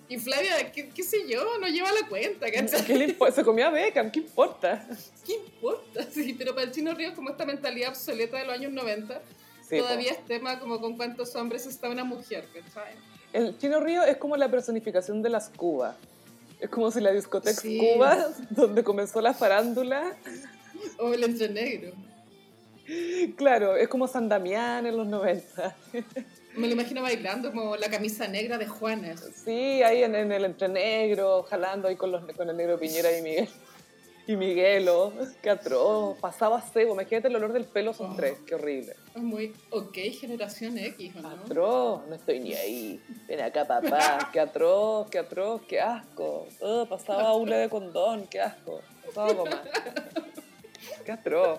Y Flavia, qué, qué sé yo, no lleva la cuenta, ¿cachai? ¿Qué le impo- Se comía a Beckham, ¿qué importa? ¿Qué importa? Sí, pero para el Chino Ríos como esta mentalidad obsoleta de los años 90, Sí, po. todavía es tema como con cuántos hombres está una mujer, ¿cachai? El Chino Río es como la personificación de las Cubas. Es como si la discoteca Sí. Cuba, donde comenzó la farándula, O el entre negro. claro, es como San Damián en los 90. Me lo imagino bailando como la camisa negra de Juanes. Sí, ahí en, en el entre negro, jalando ahí con, los, con el negro Piñera y Miguel. Y Miguelo, qué atroz, pasaba cebo, imagínate el olor del pelo son Oh. tres, qué horrible. Es muy ok, generación X, ¿o no? Atroz, no estoy ni ahí. Ven acá, papá. Qué atroz, qué atroz, qué asco. Oh, pasaba hule de condón, qué asco. Pasaba goma. Qué atroz.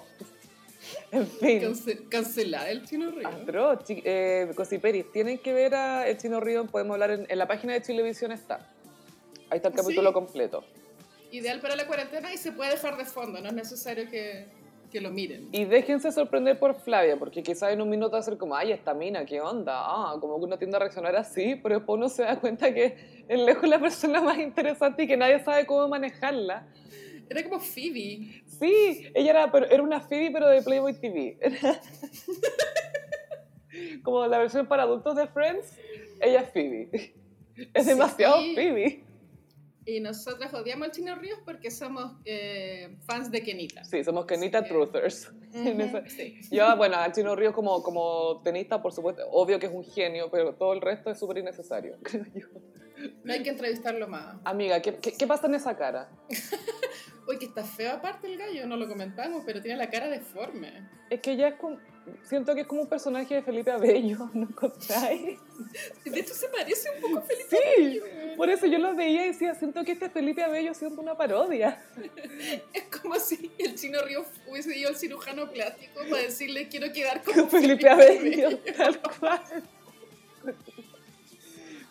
En fin. Cance- cancelar el chino río. Atroz. Eh, Cosiperis, tienen que ver a El Chino Río, podemos hablar en, en la página de Chilevisión está. Ahí está el ¿Sí? capítulo completo. Ideal para la cuarentena y se puede dejar de fondo, no es necesario que, que lo miren. Y déjense sorprender por Flavia, porque quizás en un minuto va a ser como, ay, esta mina, ¿qué onda? Ah, como que uno tiende a reaccionar así, pero después uno se da cuenta que es lejos la persona más interesante y que nadie sabe cómo manejarla. Era como Phoebe. Sí, ella era, pero, era una Phoebe, pero de Playboy TV. Era- como la versión para adultos de Friends, ella es Phoebe. Es Sí. demasiado Phoebe. Y nosotras odiamos al chino ríos porque somos eh, fans de Kenita. Sí, somos Kenita Sí. Truthers. Ujú, esa- sí. Yo, bueno, al Chino Ríos como, como tenista, por supuesto, obvio que es un genio, pero todo el resto es súper innecesario, creo yo. No hay que entrevistarlo más. Amiga, ¿qué, qué, qué pasa en esa cara? Uy, que está feo aparte el gallo, no lo comentamos, pero tiene la cara deforme. Es que ya es como... Siento que es como un personaje de Felipe Abello, ¿no encontráis? De hecho, se parece un poco a Felipe Sí, Abello. por eso yo lo veía y decía, siento que este Felipe Abello siendo una parodia. Es como si el chino río hubiese ido al cirujano plástico para decirle quiero quedar como Felipe Abello, tal cual.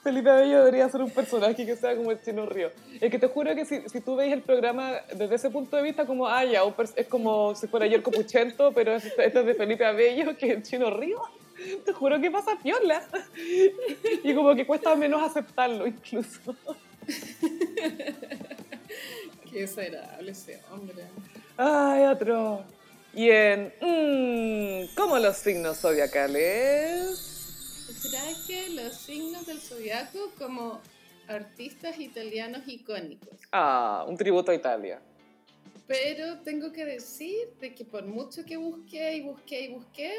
Felipe Abello debería ser un personaje que sea como el Chino Río. Es que te juro que si, si tú veis el programa desde ese punto de vista, como, ah, ya, es como si fuera Yorko Puchento, pero es- este es de Felipe Abello, que es el Chino Río. Te juro que pasa piola. Y como que cuesta menos aceptarlo incluso. Qué desagradable ese hombre. Ay, otro. Y en, mmm, como los signos zodiacales. Traje los signos del zodiaco como artistas italianos icónicos. Ah, un tributo a Italia. Pero tengo que decir de que por mucho que busqué y busqué y busqué,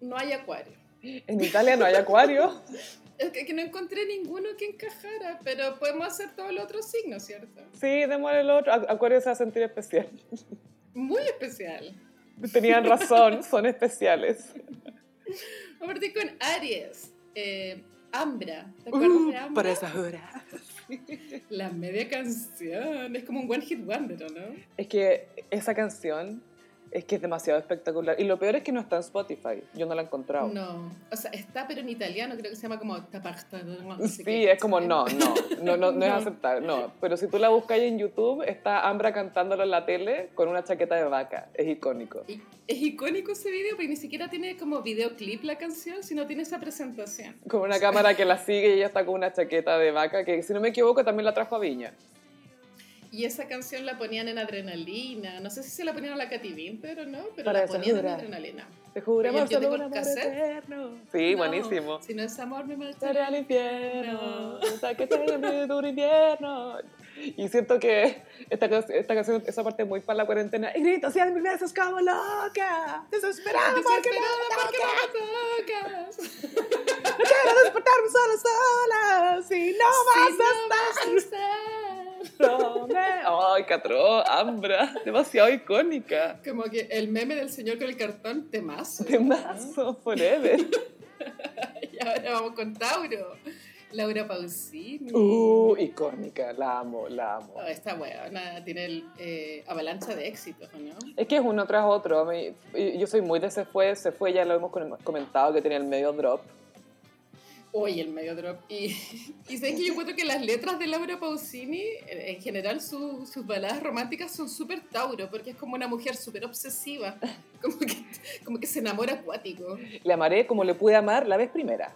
no hay acuario. En Italia no hay acuario. Es que, que no encontré ninguno que encajara, pero podemos hacer todos los otros signos, ¿cierto? Sí, démosle el otro. Acu- Acuario se va a sentir especial. Muy especial. Tenían razón, son especiales. Vamos a partir con Aries. Eh, Ambra. ¿Te acuerdas de Ambra? esa hora. La media canción. Es como un one hit wonder, ¿o ¿no? Es que esa canción es que es demasiado espectacular. Y lo peor es que no está en Spotify. Yo no la he encontrado. No. O sea, está pero en italiano, creo que se llama como Taparta. No sé Sí, qué, es como no, no, no, no, no es aceptar, no. Pero si tú la buscas en YouTube, está Ambra cantándolo en la tele con una chaqueta de vaca. Es icónico. Y es icónico ese video porque ni siquiera tiene como videoclip la canción, sino tiene esa presentación. Con una cámara que la sigue y ella está con una chaqueta de vaca que, si no me equivoco, también la trajo a Viña. Y esa canción la ponían en adrenalina. No sé si se la ponían a la Katy Winter o no, pero Para la ponían en adrenalina. Te juramos yo tengo un el amor eterno. Sí, No, buenísimo. Si no es amor, me marcharé. al infierno, No. hasta que tenga duro invierno. Y siento que esta, esta canción, esa parte es muy para la cuarentena. Y grito cien mil veces como loca, desesperada porque Desesperada no me tocas. No quiero despertarme solo sola, si no vas Si no a vas a estar. No me... Ay, Catro, Ambra, demasiado icónica. Como que el meme del señor con el cartón, temazo. Temazo, forever. Y ahora vamos con Tauro. Laura Pausini. Uh, icónica, la amo, la amo. Oh, esta buena tiene el, eh, avalancha de éxitos, ¿o ¿no? Es que es uno tras otro. Mí- Yo soy muy de se fue, se fue, ya lo hemos com- comentado que tenía el medio drop. Oye, el medio drop. Y, y sabes que yo encuentro que las letras de Laura Pausini, en en general su- sus baladas románticas son súper Tauro, porque es como una mujer súper obsesiva, como que, como que se enamora acuático. Le amaré como le pude amar la vez primera.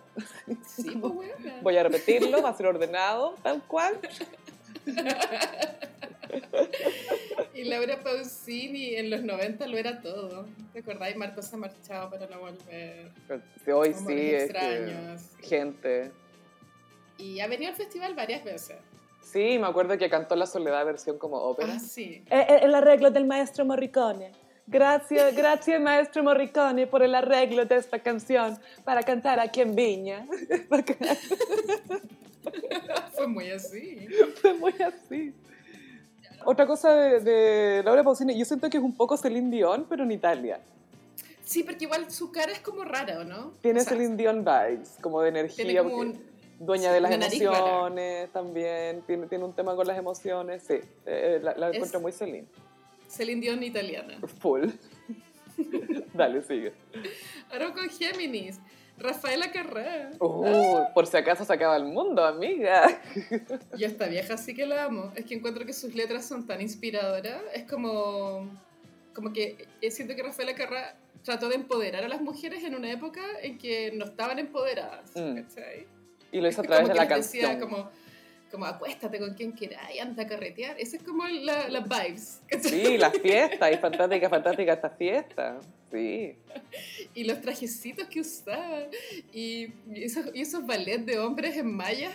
Sí, pues buena. Voy a repetirlo, va a ser ordenado, tal cual. Y Laura Pausini en los 90 lo era todo. ¿Te acordáis? Marcos se ha marchado para no volver. Sí, Hoy Amores sí, es que- extraños. gente. Y ha venido al festival varias veces. Sí, me acuerdo que cantó La Soledad versión como ópera. Ah, sí. el arreglo del maestro Morricone. Gracias, gracias maestro Morricone por el arreglo de esta canción para cantar aquí en Viña. Fue muy así. Fue muy así. Otra cosa de, de Laura Pausini, yo siento que es un poco Celine Dion, pero en Italia. Sí, porque igual su cara es como rara, ¿o no? Tiene O sea, Celine Dion vibes, como de energía. Como un... dueña sí, de las emociones también, tiene, tiene un tema con las emociones, sí, eh, la, la Es- encuentro muy Celine. Celine Dion italiana. Full. Dale, sigue. Ahora con Géminis. Rafaela Carrá. Uh, por si acaso se acaba el mundo, amiga. Yo esta vieja sí que la amo. Es que encuentro que sus letras son tan inspiradoras. Es como, como que eh, siento que Rafaela Carrá trató de empoderar a las mujeres en una época en que no estaban empoderadas. Mm. ¿cachai? Y lo hizo a través de la decía canción. como, como acuéstate con quien queráis, anda a carretear. Esa es como la, la vibes. Sí, las fiestas, y fantástica, fantástica esta fiesta. Sí. Y los trajecitos que usaba. Y y esos, y esos ballets de hombres en mallas.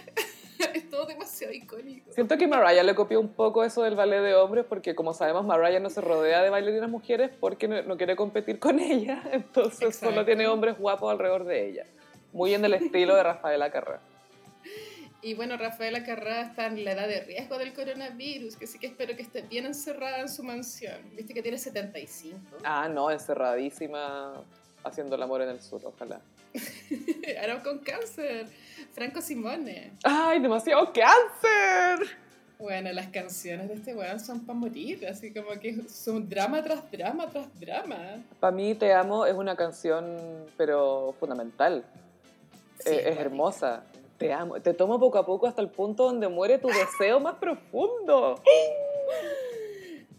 es todo demasiado icónico. Siento que Mariah le copió un poco eso del ballet de hombres, porque como sabemos, Mariah no se rodea de bailarinas mujeres porque no, no quiere competir con ella, entonces solo Exacto. tiene hombres guapos alrededor de ella. Muy en el estilo de Rafaela Carrá. Y bueno, Rafaela Carrá está en la edad de riesgo del coronavirus, que sí que espero que esté bien encerrada en su mansión. Viste que tiene 75. Ah, no, encerradísima haciendo el amor en el sur, ojalá. Ahora con cáncer. Franco Simone. ¡Ay, demasiado cáncer! Bueno, las canciones de este weón son para morir, así como que son drama tras drama tras drama. Para mí, Te Amo es una canción, pero fundamental. Sí, Eh, es hermosa. Te amo. Te tomo poco a poco hasta el punto donde muere tu deseo más profundo.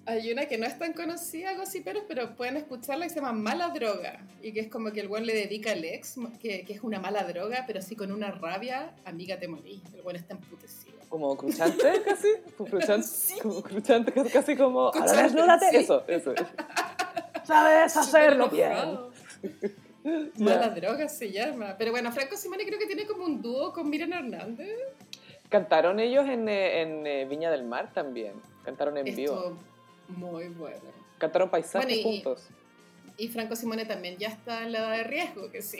Hay una que no es tan conocida, gossiperos, pero pueden escucharla y se llama Mala Droga. Y que es como que el buen le dedica al ex, que, que es una mala droga, pero así con una rabia, amiga te morí. El buen está emputecido. Como cruchante, casi. Cruchante, Sí. como cruchante, casi, como. Ahora Cruchante, desnúdate. sí. Eso, eso. Sabes hacerlo bien. Enojado. Ya. Mala Droga se llama. Pero bueno, Franco Simone creo que tiene como un dúo con Miriam Hernández. Cantaron ellos en, eh, en eh, Viña del Mar también. Cantaron en vivo. Estuvo muy bueno. Cantaron paisajes Bueno, y- juntos. Y Franco Simone también ya está en la edad de riesgo, que sí.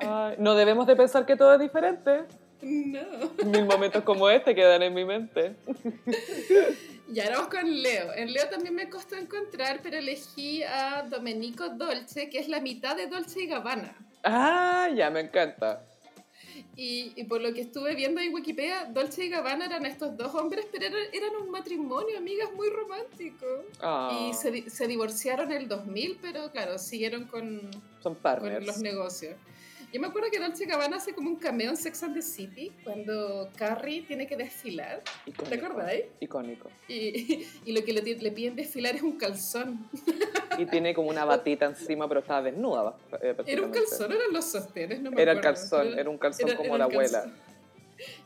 Ay, no debemos de pensar que todo es diferente. No. Mil momentos como este quedan en mi mente. Y ahora vamos con Leo. En Leo también me costó encontrar, pero elegí a Domenico Dolce, que es la mitad de Dolce y Gabbana. Ah, ya, me encanta. Y, y por lo que estuve viendo en Wikipedia, Dolce y Gabbana eran estos dos hombres, pero eran, eran un matrimonio, amigas, muy romántico. Ah, Y se, se divorciaron en el 2000, pero claro, siguieron con, son con partners. los negocios. Yo me acuerdo que Dolce Gabbana hace como un cameo en Sex and the City, cuando Carrie tiene que desfilar, Icónico. ¿te acordáis? Icónico. Y, y lo que le, piden desfilar es un calzón. Y tiene como una batita encima, pero estaba desnuda. eh, ¿Era un calzón eran los sostenes? No me Era el acuerdo. calzón, Pero era un calzón era- como era la el abuela. calzón.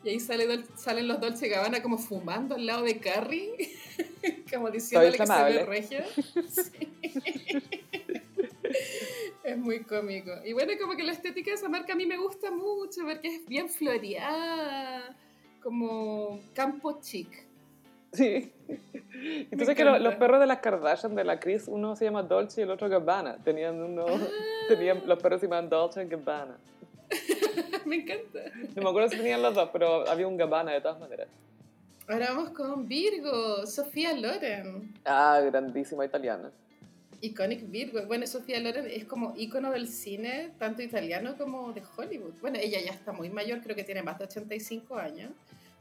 Y ahí sale Dol- salen los Dolce Gabbana como fumando al lado de Carrie, como diciéndole que se ve regia. Sí. Es muy cómico. Y bueno, como que la estética de esa marca a mí me gusta mucho, porque es bien floreada, como campo chic. Sí. Entonces que lo- los perros de las Kardashian, de la Chris, uno se llama Dolce y el otro Gabbana. Tenían uno, Ah. tenían, los perros se llamaban Dolce y Gabbana. me encanta. No me acuerdo si tenían los dos, pero había un Gabbana de todas maneras. Ahora vamos con Virgo, Sofía Loren. Ah, grandísima italiana. Iconic Virgo. Bueno, Sofía Loren es como ícono del cine, tanto italiano como de Hollywood. Bueno, ella ya está muy mayor, creo que tiene más de 85 años,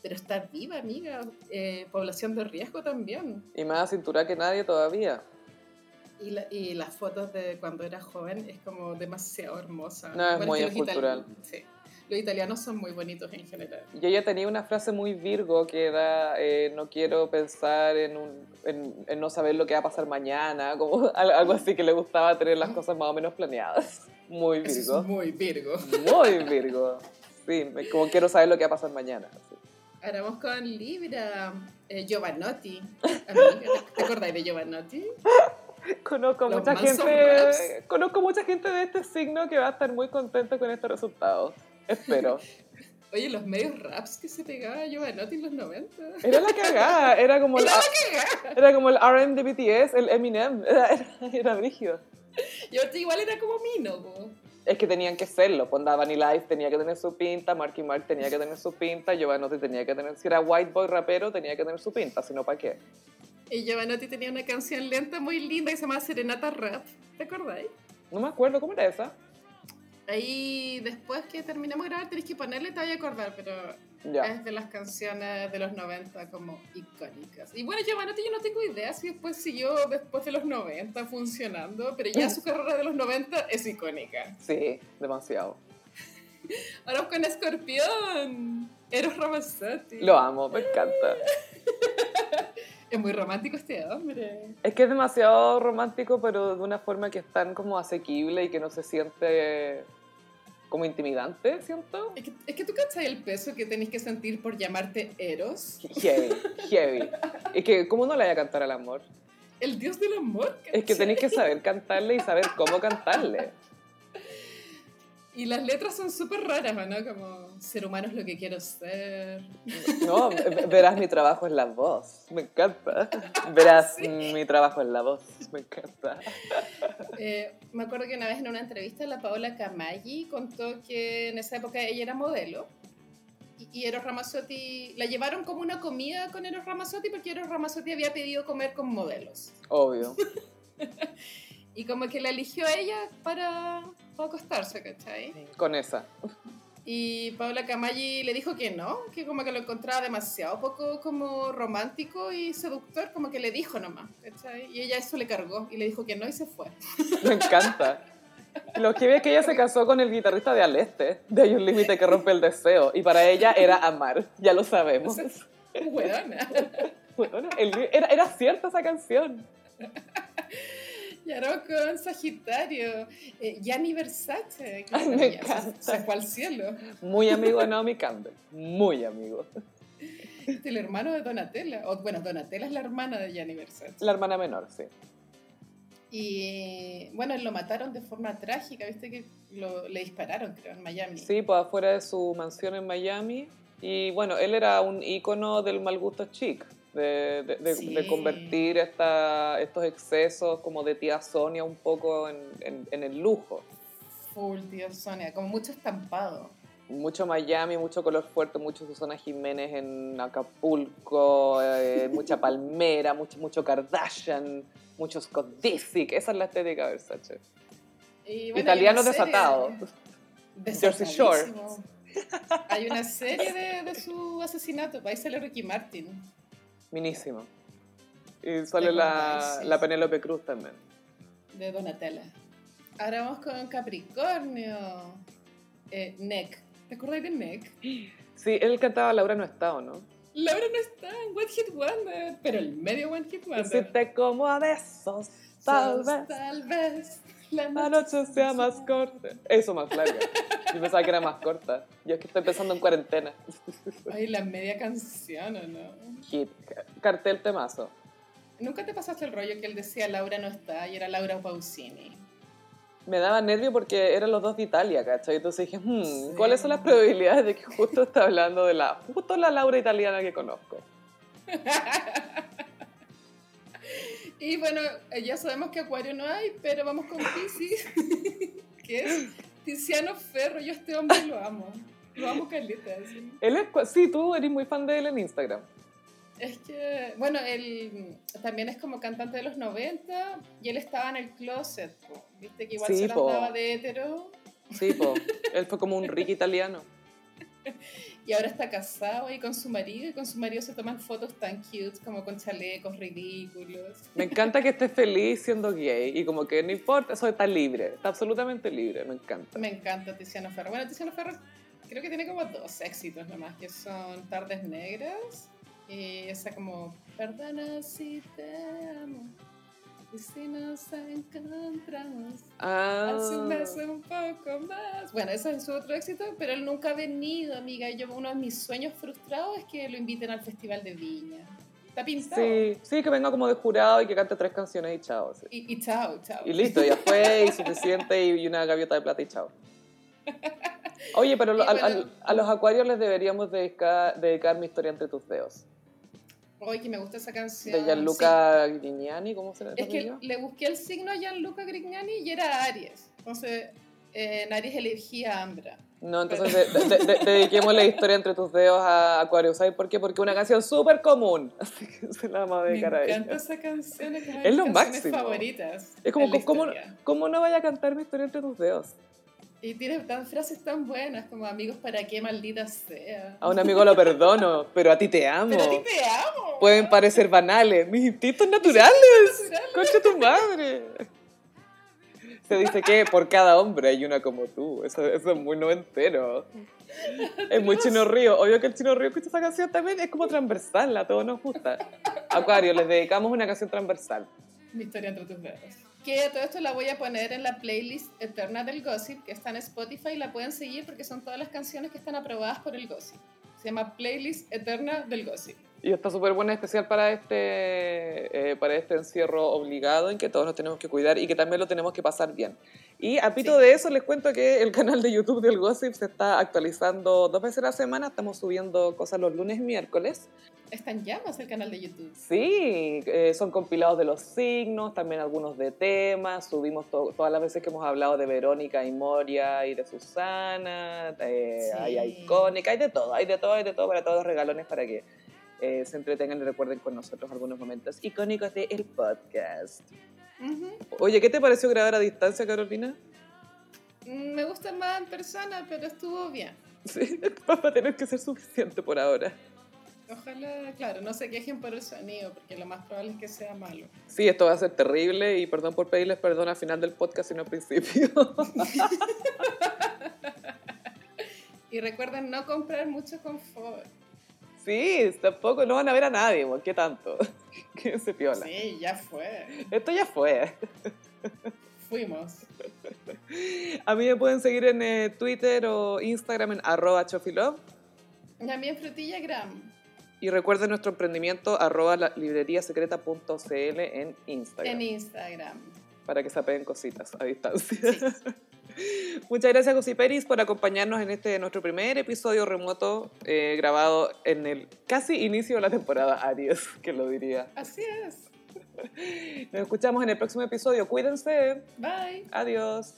pero está viva, amiga. Eh, población de riesgo también. Y más cintura que nadie todavía. Y, la- y las fotos de cuando era joven es como demasiado hermosa. No, es muy los escultural. itali- sí. Los italianos son muy bonitos en general. Y ella tenía una frase muy virgo que era, eh, no quiero pensar en, un, en, en no saber lo que va a pasar mañana, como al- algo así que le gustaba tener las cosas más o menos planeadas. Muy Eso virgo. es muy Virgo. Muy virgo. Sí, como quiero saber lo que va a pasar mañana. sí. Ahora vamos con Libra. Eh, Giovanotti. Amiga, ¿te- ¿Te acordáis de Giovanotti? Conozco Los mucha gente, Raps. conozco mucha gente de este signo que va a estar muy contenta con estos resultados. Espero. Oye, los medios raps que se pegaba Giovanotti en los 90. Era la cagada, era como el, era como el RM de BTS, el Eminem, era, era, era brígido. Giovanotti igual era como Mino, po. Es que tenían que serlo, Ponda Vanilla Ice tenía que tener su pinta, Marky Mark tenía que tener su pinta, Giovanotti tenía que tener, si era white boy rapero tenía que tener su pinta, si no, ¿para qué? Y Giovanotti tenía una canción lenta muy linda que se llama Serenata Rap. ¿Te acordáis? No me acuerdo, ¿cómo era esa? Ahí después que terminemos de grabar tenés que ponerle, te voy a acordar, pero Ya. es de las canciones de los 90 como icónicas. Y bueno, Giovanotti yo no tengo idea si después siguió después de los 90 funcionando, pero ya su carrera de los 90 es icónica. Sí, demasiado. Ahora con Escorpión, Eros Ramazzotti. Lo amo, me encanta. Es muy romántico este hombre. Es que es demasiado romántico, pero de una forma que es tan como asequible y que no se siente como intimidante, siento. Es que, es que tú cachai el peso que tenés que sentir por llamarte Eros, Heavy, heavy. Es que, ¿cómo no le vaya a cantar al amor? el dios del amor. Es que ¿cachai? tenéis que saber cantarle y saber cómo cantarle. Y las letras son súper raras, ¿o ¿no? Como, ser humano es lo que quiero ser. No, verás mi trabajo en la voz. Me encanta. Verás mi trabajo en la voz. Me encanta. Eh, me acuerdo que una vez en una entrevista la Paola Camaggi contó que en esa época ella era modelo y Eros Ramazzotti la llevaron como una comida con Eros Ramazzotti porque Eros Ramazzotti había pedido comer con modelos Obvio. y como que la eligió ella para, para acostarse, ¿cachai? Con esa. Y Paola Camaggi le dijo que no, que como que lo encontraba demasiado poco como romántico y seductor, como que le dijo nomás, ¿cachai? Y ella eso le cargó y le dijo que no y se fue. Me encanta. Lo que vi es que ella se casó con el guitarrista de Aleste, de Hay un límite que rompe el deseo, y para ella era amar, ya lo sabemos. Huevona. Bueno, el- era, era cierta esa canción. Y ahora con Sagitario, eh, Gianni Versace, Ay, me encanta. se, se fue al cielo. Muy amigo de Naomi Campbell, muy amigo. Este, el hermano de Donatella, o bueno, Donatella es la hermana de Gianni Versace. La hermana menor, sí. Y bueno, lo mataron de forma trágica, viste que lo- le dispararon, creo, en Miami. Sí, pues afuera de su mansión en Miami. Y bueno, él era un ícono del mal gusto chic, de, de- de- Sí. de convertir esta, estos excesos como de tía Sonia un poco en, en- en el lujo. Full, tío Sonia, como mucho estampado. Mucho Miami, mucho color fuerte, mucho Susana Jiménez en Acapulco, eh, mucha palmera, mucho, mucho Kardashian, mucho Scott Disick. Esa es la estética de Versace. Y, bueno, serie- desatados. Jersey Shore. Hay una serie de, de su asesinato, ahí sale Ricky Martin. Minísimo. Y sale la, la Penélope Cruz también. de Donatella. Ahora vamos con Capricornio. Eh, Neck. ¿Te acuerdas de Neck? Sí, él cantaba Laura no está, ¿o no? Laura no está en One Hit Wonder, pero el medio One Hit Si Wonder. te como a besos, tal vez Tal vez. La la noche sea más corta. Eso más larga. Yo pensaba que era más corta. Yo es que estoy pensando en cuarentena. Ay, la media canción, ¿o no? Hit, cartel temazo. ¿Nunca te pasaste el rollo que él decía Laura no está y era Laura Pausini? Me daba nervio porque eran los dos de Italia, ¿cachai? Entonces dije, hmm, Sí. ¿cuáles son las probabilidades de que justo está hablando de la, justo la Laura italiana que conozco? Y bueno, eh, ya sabemos que Acuario no hay, pero vamos con Pisces, que es Tiziano Ferro. Yo a este hombre lo amo. Lo amo caleta. así. Él es, sí, tú eres muy fan de él en Instagram. Es que, bueno, él también es como cantante de los 90 y él estaba en el closet. po. Viste que igual Sí, se las daba de hetero Sí, po. él fue como un Ricky italiano. y ahora está casado ahí con su marido y con su marido se toman fotos tan cute como con chalecos ridículos. Me encanta que esté feliz siendo gay y como que no importa, eso está libre, está absolutamente libre, me encanta. Me encanta Tiziano Ferro. Bueno, Tiziano Ferro creo que tiene como dos éxitos nomás, que son Tardes Negras y esa como Perdona si te amo y si nos encontramos. Ah, Hace un poco más. Bueno, ese es su otro éxito, pero él nunca ha venido, amiga. Yo, uno de mis sueños frustrados es que lo inviten al Festival de Viña. Está pintado. sí, sí, que venga como de jurado y que cante tres canciones y chao. sí. Y, y chao, chao. Y listo, ya fue, y suficiente, y, una gaviota de plata y chao. Oye, pero lo- bueno- al- a los acuarios les deberíamos dedicar, dedicar mi historia entre tus dedos. Oye, que me gusta esa canción. De Gianluca Grignani, ¿cómo se llama? Es que le busqué el signo a Gianluca Grignani y era Aries. Entonces, eh, en Aries elegí a Ambra. No, entonces de- de- de- dediquemos la historia entre tus dedos a Acuario. ¿Sabes por qué? Porque es una canción súper común. Así que se la vamos a Me dedicar a encanta ella. esa canción, es, Es lo máximo. favoritas. Es como, ¿cómo. ¿cómo no vaya a cantar mi historia entre tus dedos? Y tiene tan frases tan buenas como amigos para qué maldita sea. A un amigo lo perdono, pero a ti te amo. Pero a ti te amo. Pueden parecer banales, mis instintos naturales. Naturales. Concha tu madre. Se dice que por cada hombre hay una como tú. Eso, eso es muy noventero. Es muy chino río. Obvio que el chino río escucha esa canción también. Es como transversal, a todos nos gusta. Acuario, les dedicamos una canción transversal. Mi historia entre tus dedos. Que todo esto la voy a poner en la playlist eterna del Gossip, que está en Spotify, la pueden seguir porque son todas las canciones que están aprobadas por el Gossip. Se llama Playlist Eterna del Gossip. Y está súper buena, especial para este, eh, para este encierro obligado en que todos nos tenemos que cuidar y que también lo tenemos que pasar bien. Y a pito Sí. de eso les cuento que el canal de YouTube del Gossip se está actualizando dos veces a la semana. Estamos subiendo cosas los lunes y miércoles. Está en llamas el canal de YouTube. Sí, eh, son compilados de los signos, también algunos de temas. Subimos to- todas las veces que hemos hablado de Verónica y Moria y de Susana. eh, Sí. Hay icónica, hay de todo, hay de todo, hay de todo para todos los regalones para que eh, se entretengan y recuerden con nosotros algunos momentos icónicos del podcast. Ujú. Oye, ¿qué te pareció grabar a distancia, Carolina? Mm, Me gusta más en persona, pero estuvo bien. Sí, va a tener que ser suficiente por ahora. Ojalá, claro, no se quejen por el sonido, porque lo más probable es que sea malo. Sí, esto va a ser terrible y perdón por pedirles perdón al final del podcast, sino al principio. Y recuerden no comprar mucho confort. Sí, tampoco no van a ver a nadie, ¿qué tanto? Que se piola. Sí, ya fue. Esto ya fue. Fuimos. A mí me pueden seguir en eh, Twitter o Instagram en arroba chofilove. También frutillagram Y recuerden nuestro emprendimiento arroba la libreriasecreta.cl en Instagram. en Instagram. para que se apeguen cositas a distancia. Muchas gracias, Gossiperis, por acompañarnos en este nuestro primer episodio remoto eh, grabado en el casi inicio de la temporada Aries, que lo diría. Así es. Nos escuchamos en el próximo episodio. Cuídense. Bye. Adiós.